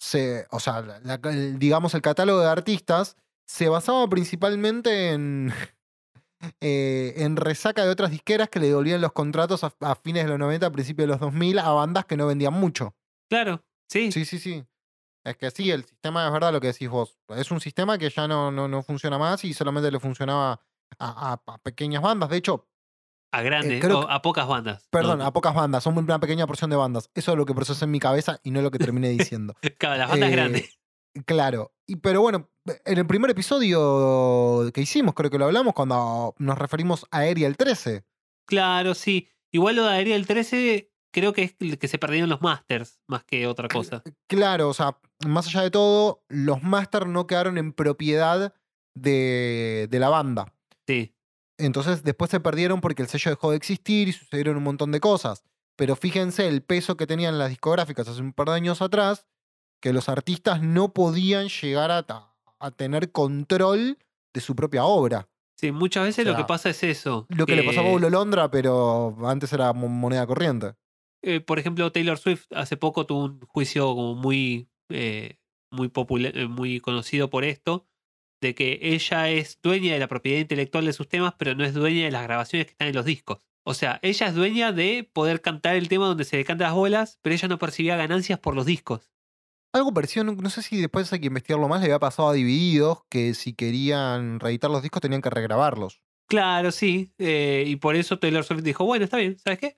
se, o sea, la- la- el- digamos el catálogo de artistas, se basaba principalmente en, (laughs) eh, en resaca de otras disqueras que le devolvían los contratos a, a fines de los 90, a principios de los 2000 a bandas que no vendían mucho. Claro, sí. Sí, sí, sí. Es que sí, el sistema es verdad lo que decís vos. Es un sistema que ya no, no, no funciona más y solamente le funcionaba a, a- a pequeñas bandas. De hecho, A grandes, creo o que- a pocas bandas. perdón, No, a pocas bandas. Son una pequeña porción de bandas. Eso es lo que procesé en mi cabeza y no es lo que terminé (laughs) diciendo. Claro, las bandas Eh, grandes. Claro. Y, pero bueno, en el primer episodio que hicimos, creo que lo hablamos cuando nos referimos a Aerial 13. Claro, sí. Igual lo de Ariel 13 creo que es que se perdieron los masters más que otra cosa. Claro, o sea, más allá de todo, los masters no quedaron en propiedad de, de la banda. Sí. Entonces después se perdieron porque el sello dejó de existir y sucedieron un montón de cosas. Pero fíjense el peso que tenían las discográficas hace un par de años atrás, que los artistas no podían llegar a, tener control de su propia obra. Sí, muchas veces O lo que pasa es eso. Lo que le pasó a Pablo Londra, pero antes era mo- moneda corriente. eh, por ejemplo, Taylor Swift hace poco tuvo un juicio como muy, eh, muy popular, eh, muy conocido por esto, de que ella es dueña de la propiedad intelectual de sus temas, pero no es dueña de las grabaciones que están en los discos. O sea, ella es dueña de poder cantar el tema donde se le canta las bolas, pero ella no percibía ganancias por los discos. Algo parecido, no, no sé si después hay que investigarlo más, le había pasado a Divididos que si querían reeditar los discos tenían que regrabarlos. Claro, sí. eh, y por eso Taylor Swift dijo, bueno, está bien, ¿sabes qué?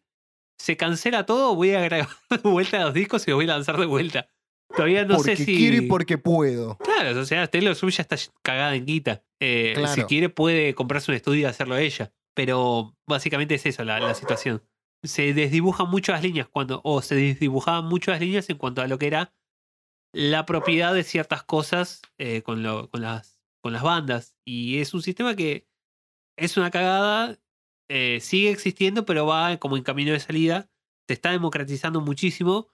Se cancela todo, voy a grabar (laughs) de vuelta los discos y los voy a lanzar de vuelta. Todavía no porque sé si... quiero y porque puedo. Claro, o sea, Taylor Swift ya está cagada en guita. Eh, Si Claro. quiere puede comprarse un estudio y hacerlo ella. Pero básicamente es eso la, la situación. Se desdibujan mucho las líneas cuando, o se desdibujaban mucho las líneas en cuanto a lo que era la propiedad de ciertas cosas eh, con, las, bandas. Y es un sistema que es una cagada, eh, sigue existiendo, pero va como en camino de salida. Se está democratizando muchísimo.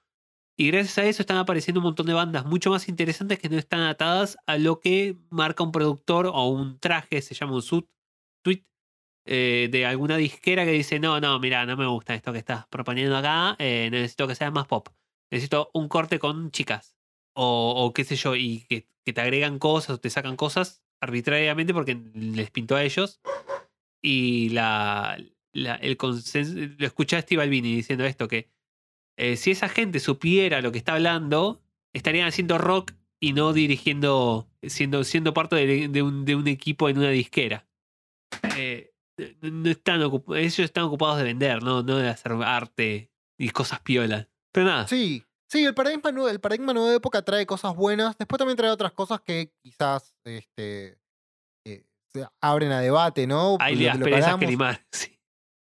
Y gracias a eso están apareciendo un montón de bandas mucho más interesantes que no están atadas a lo que marca un productor o un traje, se llama un suit, tweet, eh, de alguna disquera que dice, no, no, mira, no me gusta esto que estás proponiendo acá, necesito que sea más pop. Necesito un corte con chicas. O, qué sé yo, y que, te agregan cosas o te sacan cosas arbitrariamente porque les pintó a ellos. Y la, el consenso, lo escuché a Steve Albini diciendo esto, que eh, si esa gente supiera lo que está hablando, estarían haciendo rock y no dirigiendo, siendo, siendo parte de, un, de un equipo en una disquera. Eh, no- están ellos están ocupados de vender, no, no de hacer arte y cosas piolas. Pero nada, Sí, sí, el paradigma, nuevo, el paradigma nuevo de época trae cosas buenas. Después también trae otras cosas que quizás este, eh, se abren a debate, ¿no? hay Lo lo que perezas que hablamos. limar. (laughs) Sí.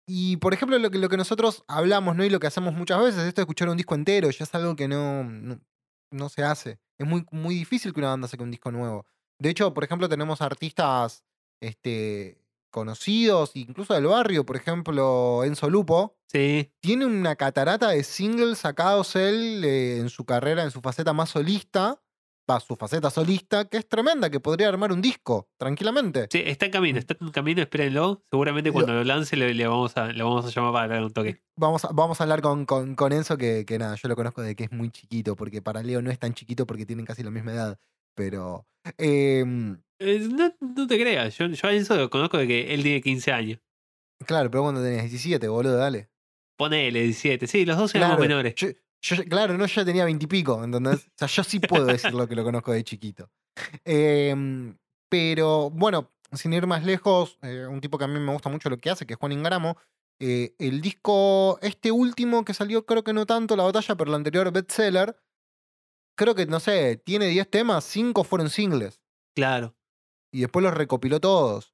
Y por ejemplo, lo que, lo que nosotros hablamos, ¿no? Y lo que hacemos muchas veces, esto de escuchar un disco entero, ya es algo que no, no, no se hace. Es muy, muy difícil que una banda saque un disco nuevo. De hecho, por ejemplo, tenemos artistas este, conocidos, incluso del barrio, por ejemplo, Enzo Lupo. Sí, Tiene una catarata de singles sacados él eh, en su carrera, en su faceta más solista, va, su faceta solista, que es tremenda, que podría armar un disco tranquilamente. sí, está en camino, está en camino, espérenlo. Seguramente cuando lo lance le, le vamos, a, le vamos a llamar para darle un toque. Vamos a, vamos a hablar con, con, con Enzo, que, que nada, yo lo conozco de que es muy chiquito, porque para Leo no es tan chiquito porque tienen casi la misma edad. Pero. em, Eh, no, no te creas, yo, yo a lo conozco de que él tiene 15 años. claro, pero cuando tenías 17, boludo, dale. Ponele 17, sí, los dos éramos Claro, menores. yo- yo- claro, no, yo ya tenía 20 y pico, ¿entendés? O sea, yo sí puedo decir lo que lo conozco de chiquito. Em, pero bueno, sin ir más lejos, eh, un tipo que a mí me gusta mucho lo que hace, que es Juan Ingramo. eh, el disco, este último que salió, creo que no tanto la batalla, pero el anterior bestseller, creo que, no sé, tiene 10 temas, 5 fueron singles. Claro. Y después los recopiló todos.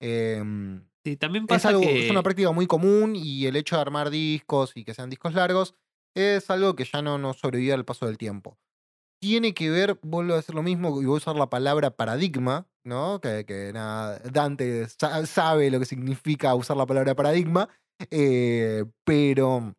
Em, Sí, también es, pasa algo, que. es una práctica muy común y el hecho de armar discos y que sean discos largos es algo que ya no, no sobrevive al paso del tiempo. Tiene que ver, vuelvo a decir lo mismo, y voy a usar la palabra paradigma, ¿no? Que, que nada, Dante sa- sabe lo que significa usar la palabra paradigma, eh, pero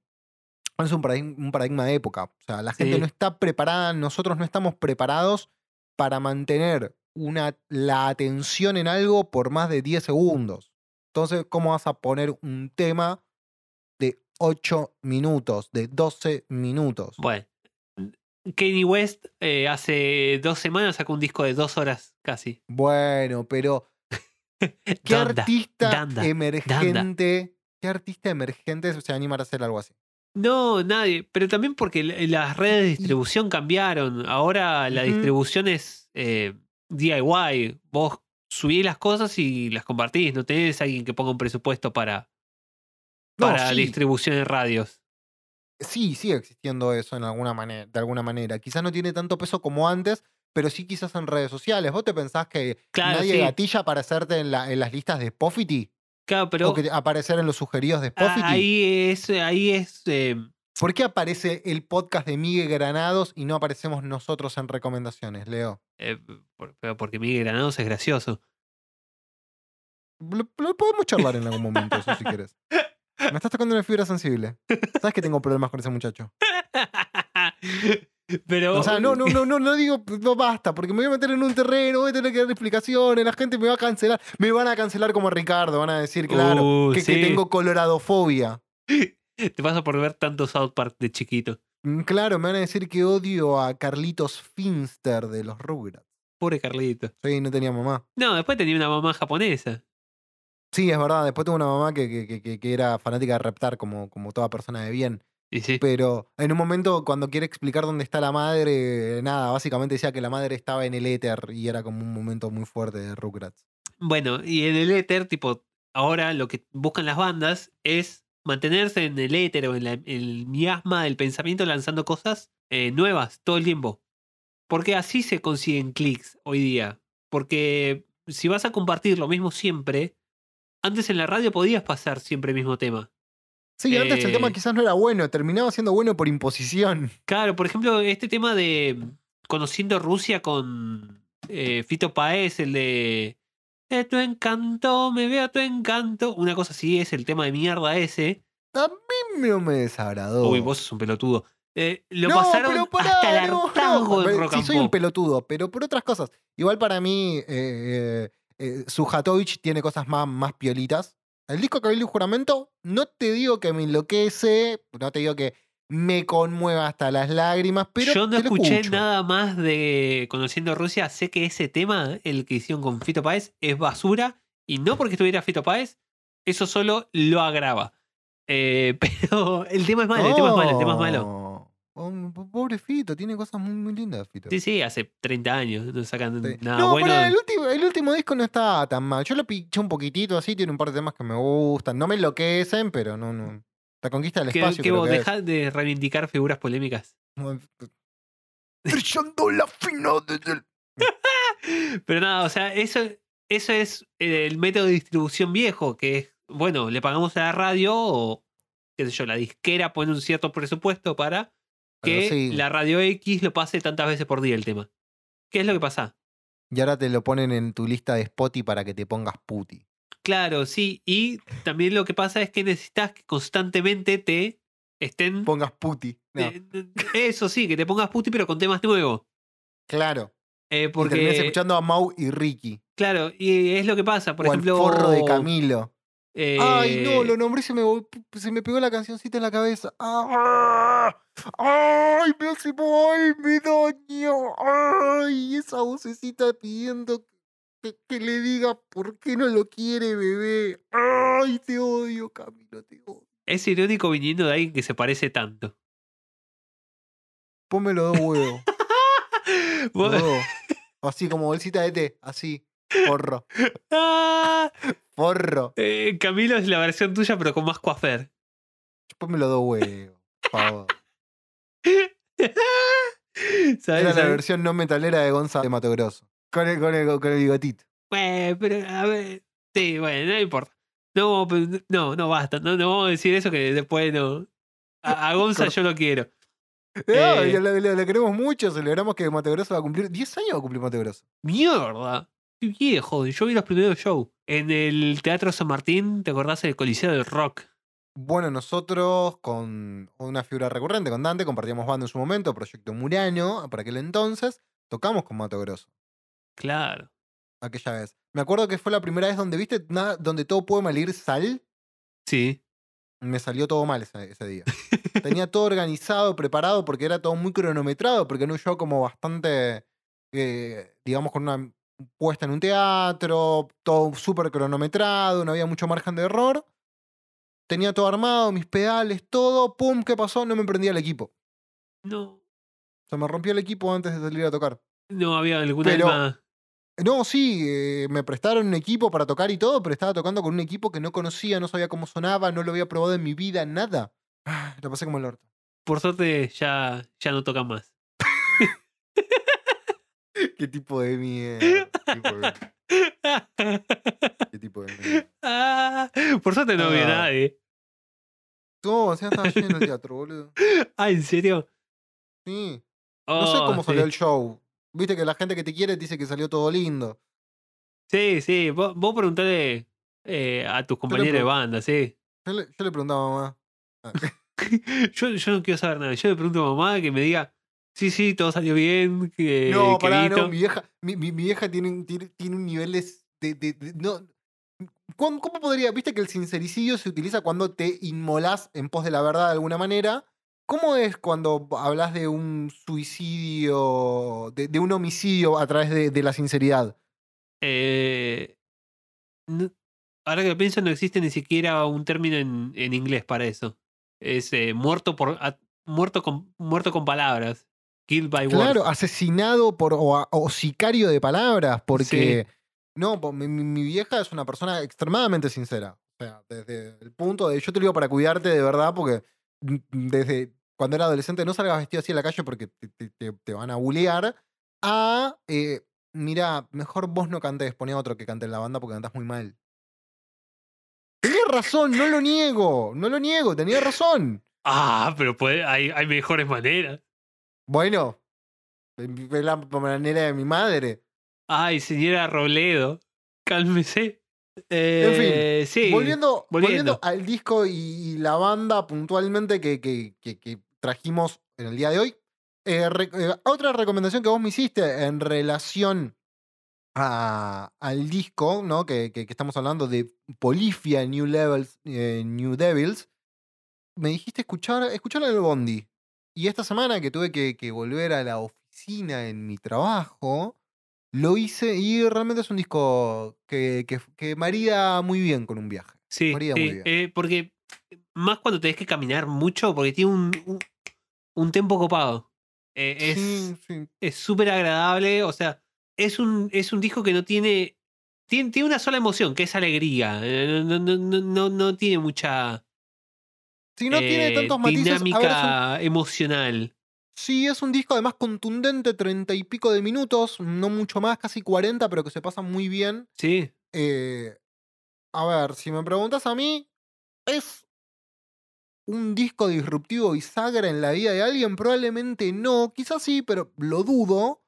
es un paradigma, un paradigma de época. O sea, la gente Sí. no está preparada, nosotros no estamos preparados para mantener una, la atención en algo por más de 10 segundos. Entonces, ¿cómo vas a poner un tema de 8 minutos, de 12 minutos? Bueno. Kanye West eh, hace dos semanas sacó un disco de dos horas casi. Bueno, pero (laughs) ¿qué Danda, artista danda, emergente, qué artista emergente se va a animar a hacer algo así? No, nadie. Pero también porque l- las redes de distribución cambiaron. Ahora la distribución es eh, DIY. Vos subís las cosas y las compartís. No tenés alguien que ponga un presupuesto para, No, para sí. distribución en radios. Sí, sigue existiendo eso en alguna manera, de alguna manera. Quizás no tiene tanto peso como antes, pero sí quizás en redes sociales. ¿Vos te pensás que Claro, nadie sí. gatilla para hacerte en, la- en las listas de Spotify? Claro, pero ¿O que aparecer en los sugeridos de ah, Spotify? ahí es, ahí es eh, ¿Por qué aparece el podcast de Miguel Granados y no aparecemos nosotros en recomendaciones, Leo? Eh, porque Miguel Granados es gracioso. Lo, lo podemos charlar en algún momento, eso si quieres. Me estás tocando una fibra sensible. Sabes que tengo problemas con ese muchacho. (laughs) pero. O sea, no, no, no, no, no digo, no basta, porque me voy a meter en un terreno, voy a tener que dar explicaciones, la gente me va a cancelar. Me van a cancelar como Ricardo, van a decir, claro, Uh, que, tengo coloradofobia. (laughs) Te pasa por ver tanto South Park de chiquito. Mm, Claro, me van a decir que odio a Carlitos Finster de los Rugrats. Pobre Carlito. Sí, no tenía mamá. No, después tenía una mamá japonesa. Sí, es verdad, después tuve una mamá que- que- que era fanática de reptar como, como toda persona de bien. Y sí. Pero en un momento, cuando quiere explicar dónde está la madre, nada, básicamente decía que la madre estaba en el éter y era como un momento muy fuerte de Rugrats. Bueno, y en el éter, tipo, ahora lo que buscan las bandas es mantenerse en el éter o en la- el miasma del pensamiento lanzando cosas eh, nuevas todo el tiempo. Porque así se consiguen clics hoy día. Porque si vas a compartir lo mismo siempre, antes en la radio podías pasar siempre el mismo tema. Sí, antes el tema Eh. quizás no era bueno, terminaba siendo bueno por imposición. Claro, por ejemplo, este tema de Conociendo Rusia con eh, Fito Paez, el de "Eh, Tu encanto, me veo tu encanto. Una cosa así es el tema de mierda ese. A mí no me desagradó. Uy, vos sos un pelotudo. Eh, lo no, pasaron pero pará, hasta el no, hartazgo no. en Rock Sí, and soy un pelotudo, pero por otras cosas. Igual para mí, eh, eh, Sujatovich tiene cosas más, más piolitas. El disco Cabildo y Juramento, no te digo que me enloquece, no te digo que me conmueva hasta las lágrimas, pero Yo no escuché escucho. nada más de Conociendo Rusia. Sé que ese tema, el que hicieron con Fito Páez, es basura. Y no porque estuviera Fito Páez, eso solo lo agrava. Eh, (laughs) pero el tema es malo, el tema es malo, el tema es malo. Pobre Fito, tiene cosas muy, muy lindas, Fito. Sí, sí, hace 30 años no sacan Sí. nada no, bueno. el, último, el último disco no está tan mal. Yo lo piché un poquitito así, tiene un par de temas que me gustan. No me enloquecen, pero no, no. La conquista del espacio. que vos dejás de reivindicar figuras polémicas. (laughs) Brillando la fina desde el- (laughs) Pero nada, o sea, eso, eso es el método de distribución viejo, que es, bueno, le pagamos a la radio o, qué sé yo, la disquera pone un cierto presupuesto para que sí. la radio X lo pase tantas veces por día el tema. ¿Qué es lo que pasa? Y ahora te lo ponen en tu lista de Spotify para que te pongas puti. Claro, sí, y también lo que pasa es que necesitas que constantemente te estén... Pongas puti. No, eh, Eso sí, que te pongas puti, pero con temas nuevos. claro. Eh, Y porque, escuchando a Mau y Ricky. claro, y es lo que pasa. Por o ejemplo, al forro de Camilo. Eh, Ay, no, lo nombré y se me, se me pegó la cancioncita en la cabeza. ¡Ah! ¡Ay, me hace mal, me daño! ¡Ay! Esa vocecita pidiendo que, que le diga por qué no lo quiere, bebé. ¡Ay, te odio, Camilo, te odio! Es irónico viniendo de alguien que se parece tanto. Ponme los dos huevos. (laughs) Así como bolsita de té, así. Forro. (laughs) Ah, Forro. eh, Camilo es la versión tuya, pero con más coafer. Ponme los dos huevos. Por favor. (laughs) ¿Sabes? Era la ¿Sabes? versión no metalera de Gonza de Mato Grosso. Con el, con el, con el bigotito. Bueno, pero a ver. Sí, bueno, no importa. No, pero no, no basta. No, no vamos a decir eso que después no. A, a (laughs) Gonza yo lo quiero. No, Eh. y lo, lo- lo queremos mucho, celebramos que Mato Grosso va a cumplir 10 años va a cumplir Mato Grosso. ¡Mierda! ¡Qué viejo! Yo vi los primeros shows. En el Teatro San Martín, ¿te acordás del Coliseo del Rock? Bueno, nosotros con una figura recurrente, con Dante, compartíamos banda en su momento, Proyecto Murano, para aquel entonces, tocamos con Mato Grosso, Claro. aquella vez. Me acuerdo que fue la primera vez donde, viste, nada, donde todo puede malir sal, Sí. me salió todo mal ese, ese día. (laughs) Tenía todo organizado, preparado, porque era todo muy cronometrado, porque era un show como bastante, eh, digamos, con una puesta en un teatro, todo súper cronometrado, no había mucho margen de error. Tenía todo armado, mis pedales, todo, pum, ¿qué pasó? No me prendía el equipo. No. Se me rompió el equipo antes de salir a tocar. No había alguna Pero- alma. No, sí, eh, me prestaron un equipo para tocar y todo, pero estaba tocando con un equipo que no conocía, no sabía cómo sonaba, no lo había probado en mi vida, nada. Ah, Lo pasé como el orto. Por suerte ya, ya no tocan más. (laughs) Qué tipo de mierda. Qué tipo de, mierda. Ah, Por suerte no había Ah. nadie. No, o sea, estaba lleno el teatro, boludo. (laughs) Ah, ¿en serio? Sí. No sé Oh, cómo salió sí. el show. Viste que la gente que te quiere dice que salió todo lindo. Sí, sí. Vos, vos preguntale eh, a tus compañeros de banda, sí. Yo le, yo le preguntaba a mamá. Ah, (laughs) yo, yo no quiero saber nada. Yo le pregunto a mamá que me diga, sí, sí, todo salió bien. Que, no, pará, Vito". no, mi vieja, mi, mi- mi vieja tiene, un- tiene, tiene un nivel de, de- de- de- no, ¿cómo, cómo podría? Viste que el sincericidio se utiliza cuando te inmolás en pos de la verdad de alguna manera. ¿Cómo es cuando hablas de un suicidio, de, de un homicidio a través de, de la sinceridad? Eh, no- ahora que lo pienso, no existe ni siquiera un término en, en inglés para eso. Es eh, muerto por a- muerto con muerto con palabras. Killed by Claro, words. asesinado por, o, sicario de palabras, porque no, mi, vieja es una persona extremadamente sincera. O sea, desde el punto de yo te lo digo para cuidarte de verdad, porque desde cuando era adolescente no salgas vestido así a la calle porque te, te- te- te van a bulear, a eh, mira, mejor vos no cantes, poné a otro que cante en la banda porque cantás muy mal. Tenía razón, no lo niego, no lo niego, tenía razón. Ah, pero puede, hay, hay mejores maneras. Bueno, es la manera de mi madre. Ay, señora Robledo, cálmese. En fin, Eh, sí, volviendo, volviendo volviendo. al disco y, y la banda puntualmente que, que- que- que trajimos en el día de hoy. eh, re- eh, otra recomendación que vos me hiciste en relación a- al disco, ¿no? Que, que- que estamos hablando de Polifia New Levels, eh, New Devils. Me dijiste escuchar, escuchar el Bondi. Y esta semana que tuve que, que volver a la oficina en mi trabajo, lo hice y realmente es un disco que, que, que marida muy bien con un viaje. Sí, Marida muy bien. eh, porque más cuando tenés que caminar mucho, porque tiene un, un, un tempo copado. Eh, es Sí, sí. es súper agradable, o sea, es un, es un disco que no tiene, tiene... Tiene una sola emoción, que es alegría. eh, No, no, no, no, no tiene mucha Sí, no tiene eh, tantos matices. Ver, un- dinámica emocional. sí, es un disco además contundente, treinta y pico de minutos, no mucho más, casi 40, pero que se pasa muy bien. Sí, Eh, a ver, si me preguntas a mí, ¿es un disco disruptivo bisagra en la vida de alguien? Probablemente no, quizás sí, pero lo dudo.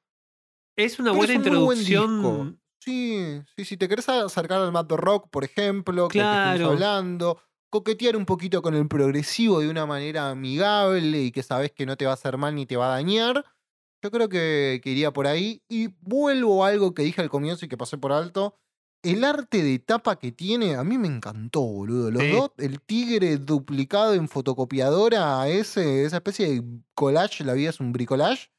es una Pero buena es un buen introducción. Sí, sí, si te querés acercar al Mad Rock, por ejemplo, que, que Claro. estuvimos hablando, coquetear un poquito con el progresivo de una manera amigable y que sabes que no te va a hacer mal ni te va a dañar, yo creo que, que iría por ahí. Y vuelvo a algo que dije al comienzo y que pasé por alto. El arte de tapa que tiene, a mí me encantó, boludo. Los dos, el tigre duplicado en fotocopiadora, ese, esa especie de collage, la vida es un bricolage,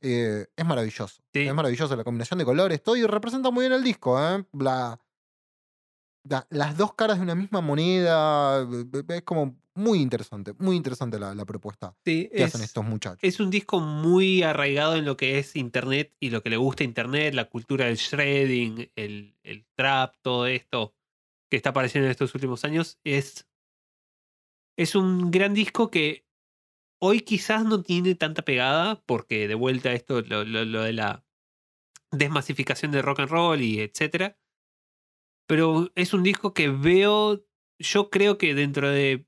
eh, es maravilloso. Sí. Es maravilloso la combinación de colores, todo y representa muy bien el disco, ¿eh? La, la- las dos caras de una misma moneda, eh, eh, es como muy interesante, muy interesante la, la propuesta Sí, que hacen es- estos muchachos. Es un disco muy arraigado en lo que es Internet y lo que le gusta a Internet, la cultura del shredding, el, el trap, todo esto que está apareciendo en estos últimos años. Es, es un gran disco que hoy quizás no tiene tanta pegada, porque de vuelta esto, lo, lo- lo de la desmasificación del rock and roll y etcétera. Pero es un disco que veo, yo creo que dentro de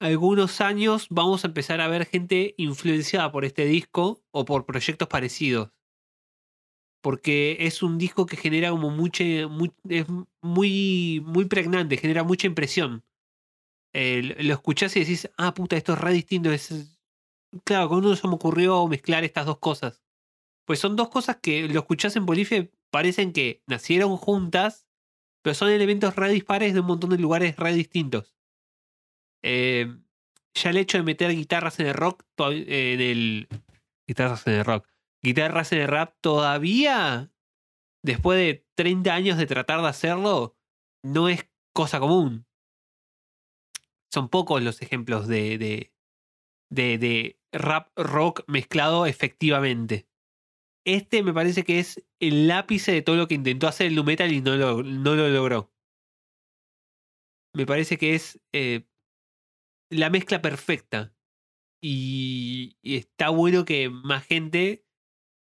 algunos años vamos a empezar a ver gente influenciada por este disco o por proyectos parecidos. Porque es un disco que genera como mucha, es muy, muy pregnante, genera mucha impresión. Eh, lo escuchás y decís, ah, puta, esto es re distinto. Es... Claro, con uno se me ocurrió mezclar estas dos cosas. Pues son dos cosas que lo escuchás en Bolivia parecen que nacieron juntas, pero son elementos re dispares de un montón de lugares re distintos. Eh, ya el hecho de meter guitarras en el rock, to- en el. Guitarras en el rock. Guitarras en el rap todavía, después de 30 años de tratar de hacerlo, no es cosa común. Son pocos los ejemplos de, de, de, de rap rock mezclado efectivamente. Este me parece que es el ápice de todo lo que intentó hacer el nu metal y no lo, no lo logró. Me parece que es eh, la mezcla perfecta. Y, y está bueno que más gente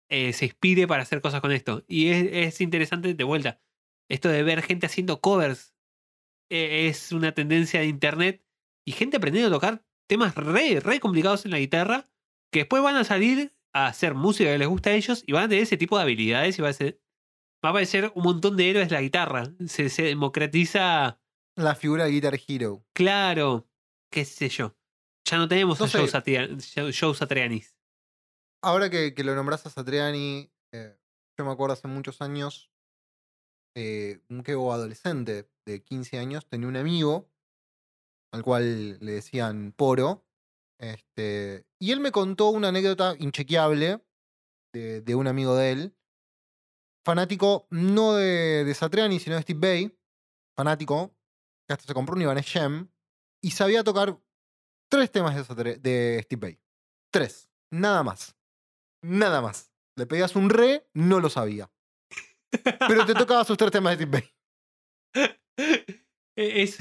eh, se inspire para hacer cosas con esto. Y es, es interesante de vuelta. Esto de ver gente haciendo covers eh, es una tendencia de internet y gente aprendiendo a tocar temas re, re complicados en la guitarra, que después van a salir a hacer música que les gusta a ellos y van a tener ese tipo de habilidades y va a, ser, va a aparecer un montón de héroes de la guitarra. Se, se democratiza, La figura de Guitar Hero. claro, qué sé yo. Ya no tenemos No a. Joe Satriani- Joe- Joe Satrianis. Ahora que, que lo nombras a Satriani, eh, yo me acuerdo hace muchos años, eh, un quebo adolescente de 15 años tenía un amigo al cual le decían Poro. Este, y él me contó una anécdota inchequeable de, de un amigo de él, fanático no de, de Satriani, sino de Steve Bay, fanático, que hasta se compró un Ibanez Gem, y sabía tocar tres temas de, de Steve Bay. Tres, nada más. Nada más. Le pedías un re, no lo sabía. Pero te tocaba sus tres temas de Steve Bay. (laughs) E- Es,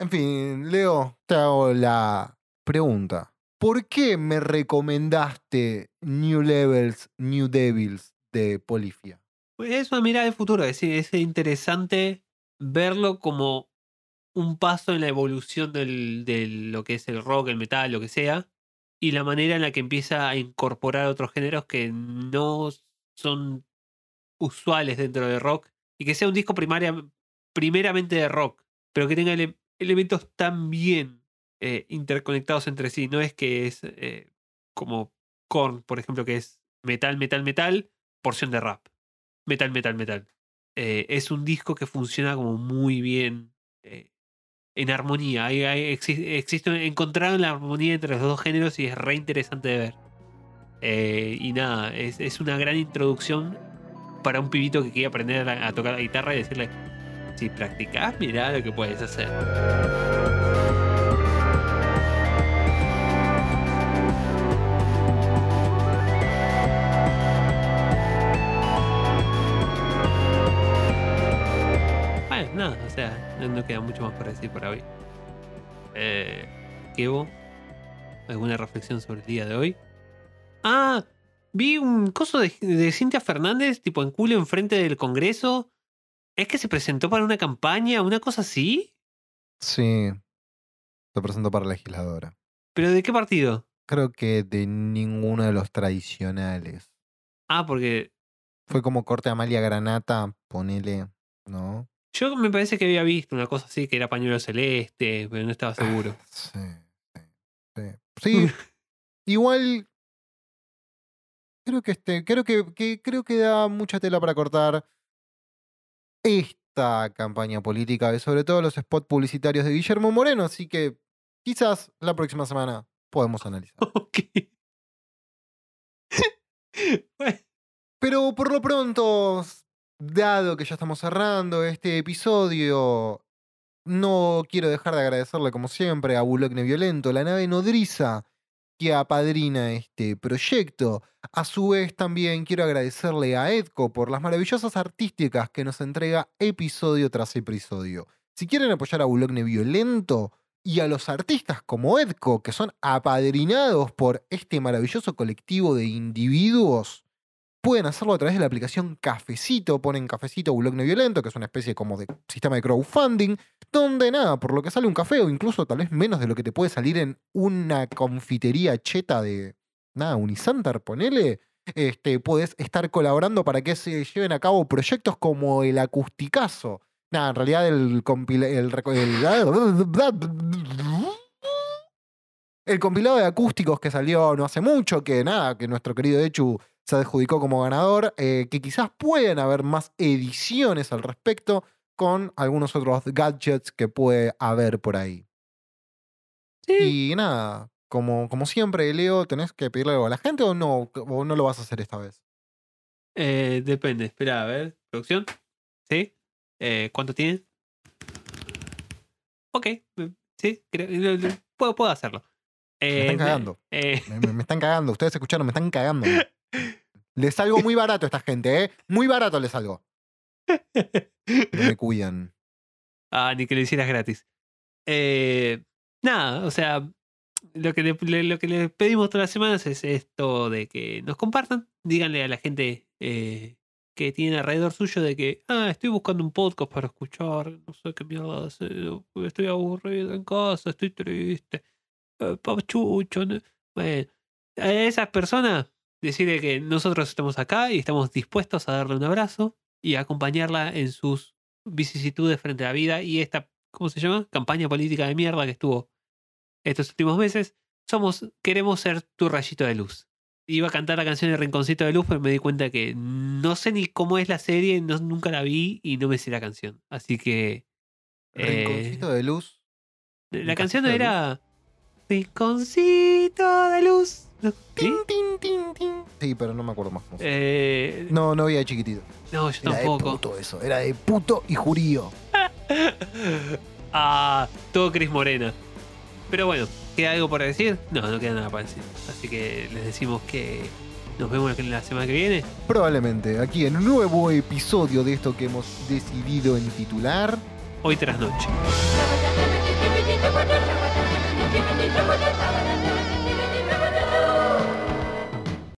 En fin, Leo, te hago la pregunta. ¿Por qué me recomendaste New Levels, New Devils de Polifia? es una mirada de futuro, es, es interesante verlo como un paso en la evolución del, de lo que es el rock, el metal, lo que sea, y la manera en la que empieza a incorporar otros géneros que no son usuales dentro de rock, y que sea un disco primeramente de rock, pero que tenga ele- elementos tan bien eh, interconectados entre sí. No es que es eh, como Korn, por ejemplo, que es metal, metal, metal, porción de rap. Metal, metal, metal. Eh, es un disco que funciona como muy bien en armonía. Hay, hay- encontraron la armonía entre los dos géneros y es re interesante de ver. Y nada, es, es una gran introducción para un pibito que quiere aprender a, tocar la guitarra y decirle, si practicás, mirá lo que puedes hacer. Nada, o sea, no, no queda mucho más para decir por hoy. Eh, Kevo, ¿alguna reflexión sobre el día de hoy? Ah, vi un coso de, de Cintia Fernández, tipo en culo enfrente del Congreso. ¿Es que se presentó para una campaña, una cosa así? Sí. Se presentó para legisladora. ¿Pero de qué partido? Creo que de ninguno de los tradicionales. Ah, porque Fue como corte Amalia Granata, ponele, ¿no? Yo me parece que había visto una cosa así que era pañuelo celeste, pero no estaba seguro. (laughs) Sí, sí, sí. Sí, (laughs) igual creo que este, creo que, que- creo que da mucha tela para cortar esta campaña política sobre todo los spots publicitarios de Guillermo Moreno, así que quizás la próxima semana podemos analizar. Ok. (laughs) Bueno, Pero por lo pronto, dado que ya estamos cerrando este episodio, no quiero dejar de agradecerle, como siempre, a Bulogne Violento, la nave nodriza que apadrina este proyecto. A su vez, también quiero agradecerle a Edco por las maravillosas artísticas que nos entrega episodio tras episodio. Si quieren apoyar a Bulogne Violento y a los artistas como Edco, que son apadrinados por este maravilloso colectivo de individuos, pueden hacerlo a través de la aplicación Cafecito. Ponen Cafecito Bulogne Violento, que es una especie como de sistema de crowdfunding, donde nada, por lo que sale un café o incluso tal vez menos de lo que te puede salir en una confitería cheta de, nada, Unisantar, ponele, este, puedes estar colaborando para que se lleven a cabo proyectos como el Acusticazo. Nada, en realidad el, reco- el, el compilado de acústicos que salió no hace mucho, que nada, que nuestro querido Echu se adjudicó como ganador, eh, que quizás pueden haber más ediciones al respecto con algunos otros gadgets que puede haber por ahí. sí. Y nada, como, como siempre, Leo, ¿tenés que pedirle algo a la gente o no, o no lo vas a hacer esta vez? Eh, depende, espera, a ver. ¿Producción? ¿Sí? Eh, ¿Cuánto tiene? Ok, sí, creo, puedo, puedo hacerlo. Me están cagando. Me, me- me están cagando. Ustedes escucharon, me están cagando. (laughs) Les salgo muy (laughs) barato a esta gente, ¿eh? Muy barato les salgo. No me cuidan. ah, ni que lo hicieras gratis. Eh, nada, o sea, lo que, le, lo que les pedimos todas las semanas es esto de que nos compartan, díganle a la gente eh, que tiene alrededor suyo de que, ah, estoy buscando un podcast para escuchar, no sé qué mierda hacer, estoy aburrido en casa, estoy triste, eh, pachucho. ¿no?". Bueno, a esas personas, decirle que nosotros estamos acá y estamos dispuestos a darle un abrazo y a acompañarla en sus vicisitudes frente a la vida y esta, ¿cómo se llama? Campaña política de mierda que estuvo estos últimos meses. Somos, queremos ser tu rayito de luz. Iba a cantar la canción de Rinconcito de Luz, pero me di cuenta que no sé ni cómo es la serie, no, nunca la vi y no me sé la canción. Así que. eh, Rinconcito de luz. la canción ¿Rinconcito de era. Rinconcito de luz. ¿Sí? Tin, tin, tin, tin. Sí, pero no me acuerdo más. Eh, No, no había de chiquitito. no, yo Era de tampoco. puto eso. Era de puto y jurío. (laughs) ah, todo Cris Morena. Pero bueno, ¿queda algo por decir? No, no queda nada para decir. Así que les decimos que nos vemos la semana que viene. Probablemente aquí en un nuevo episodio de esto que hemos decidido en titular. Hoy tras noche. (laughs) 因为你这么正常的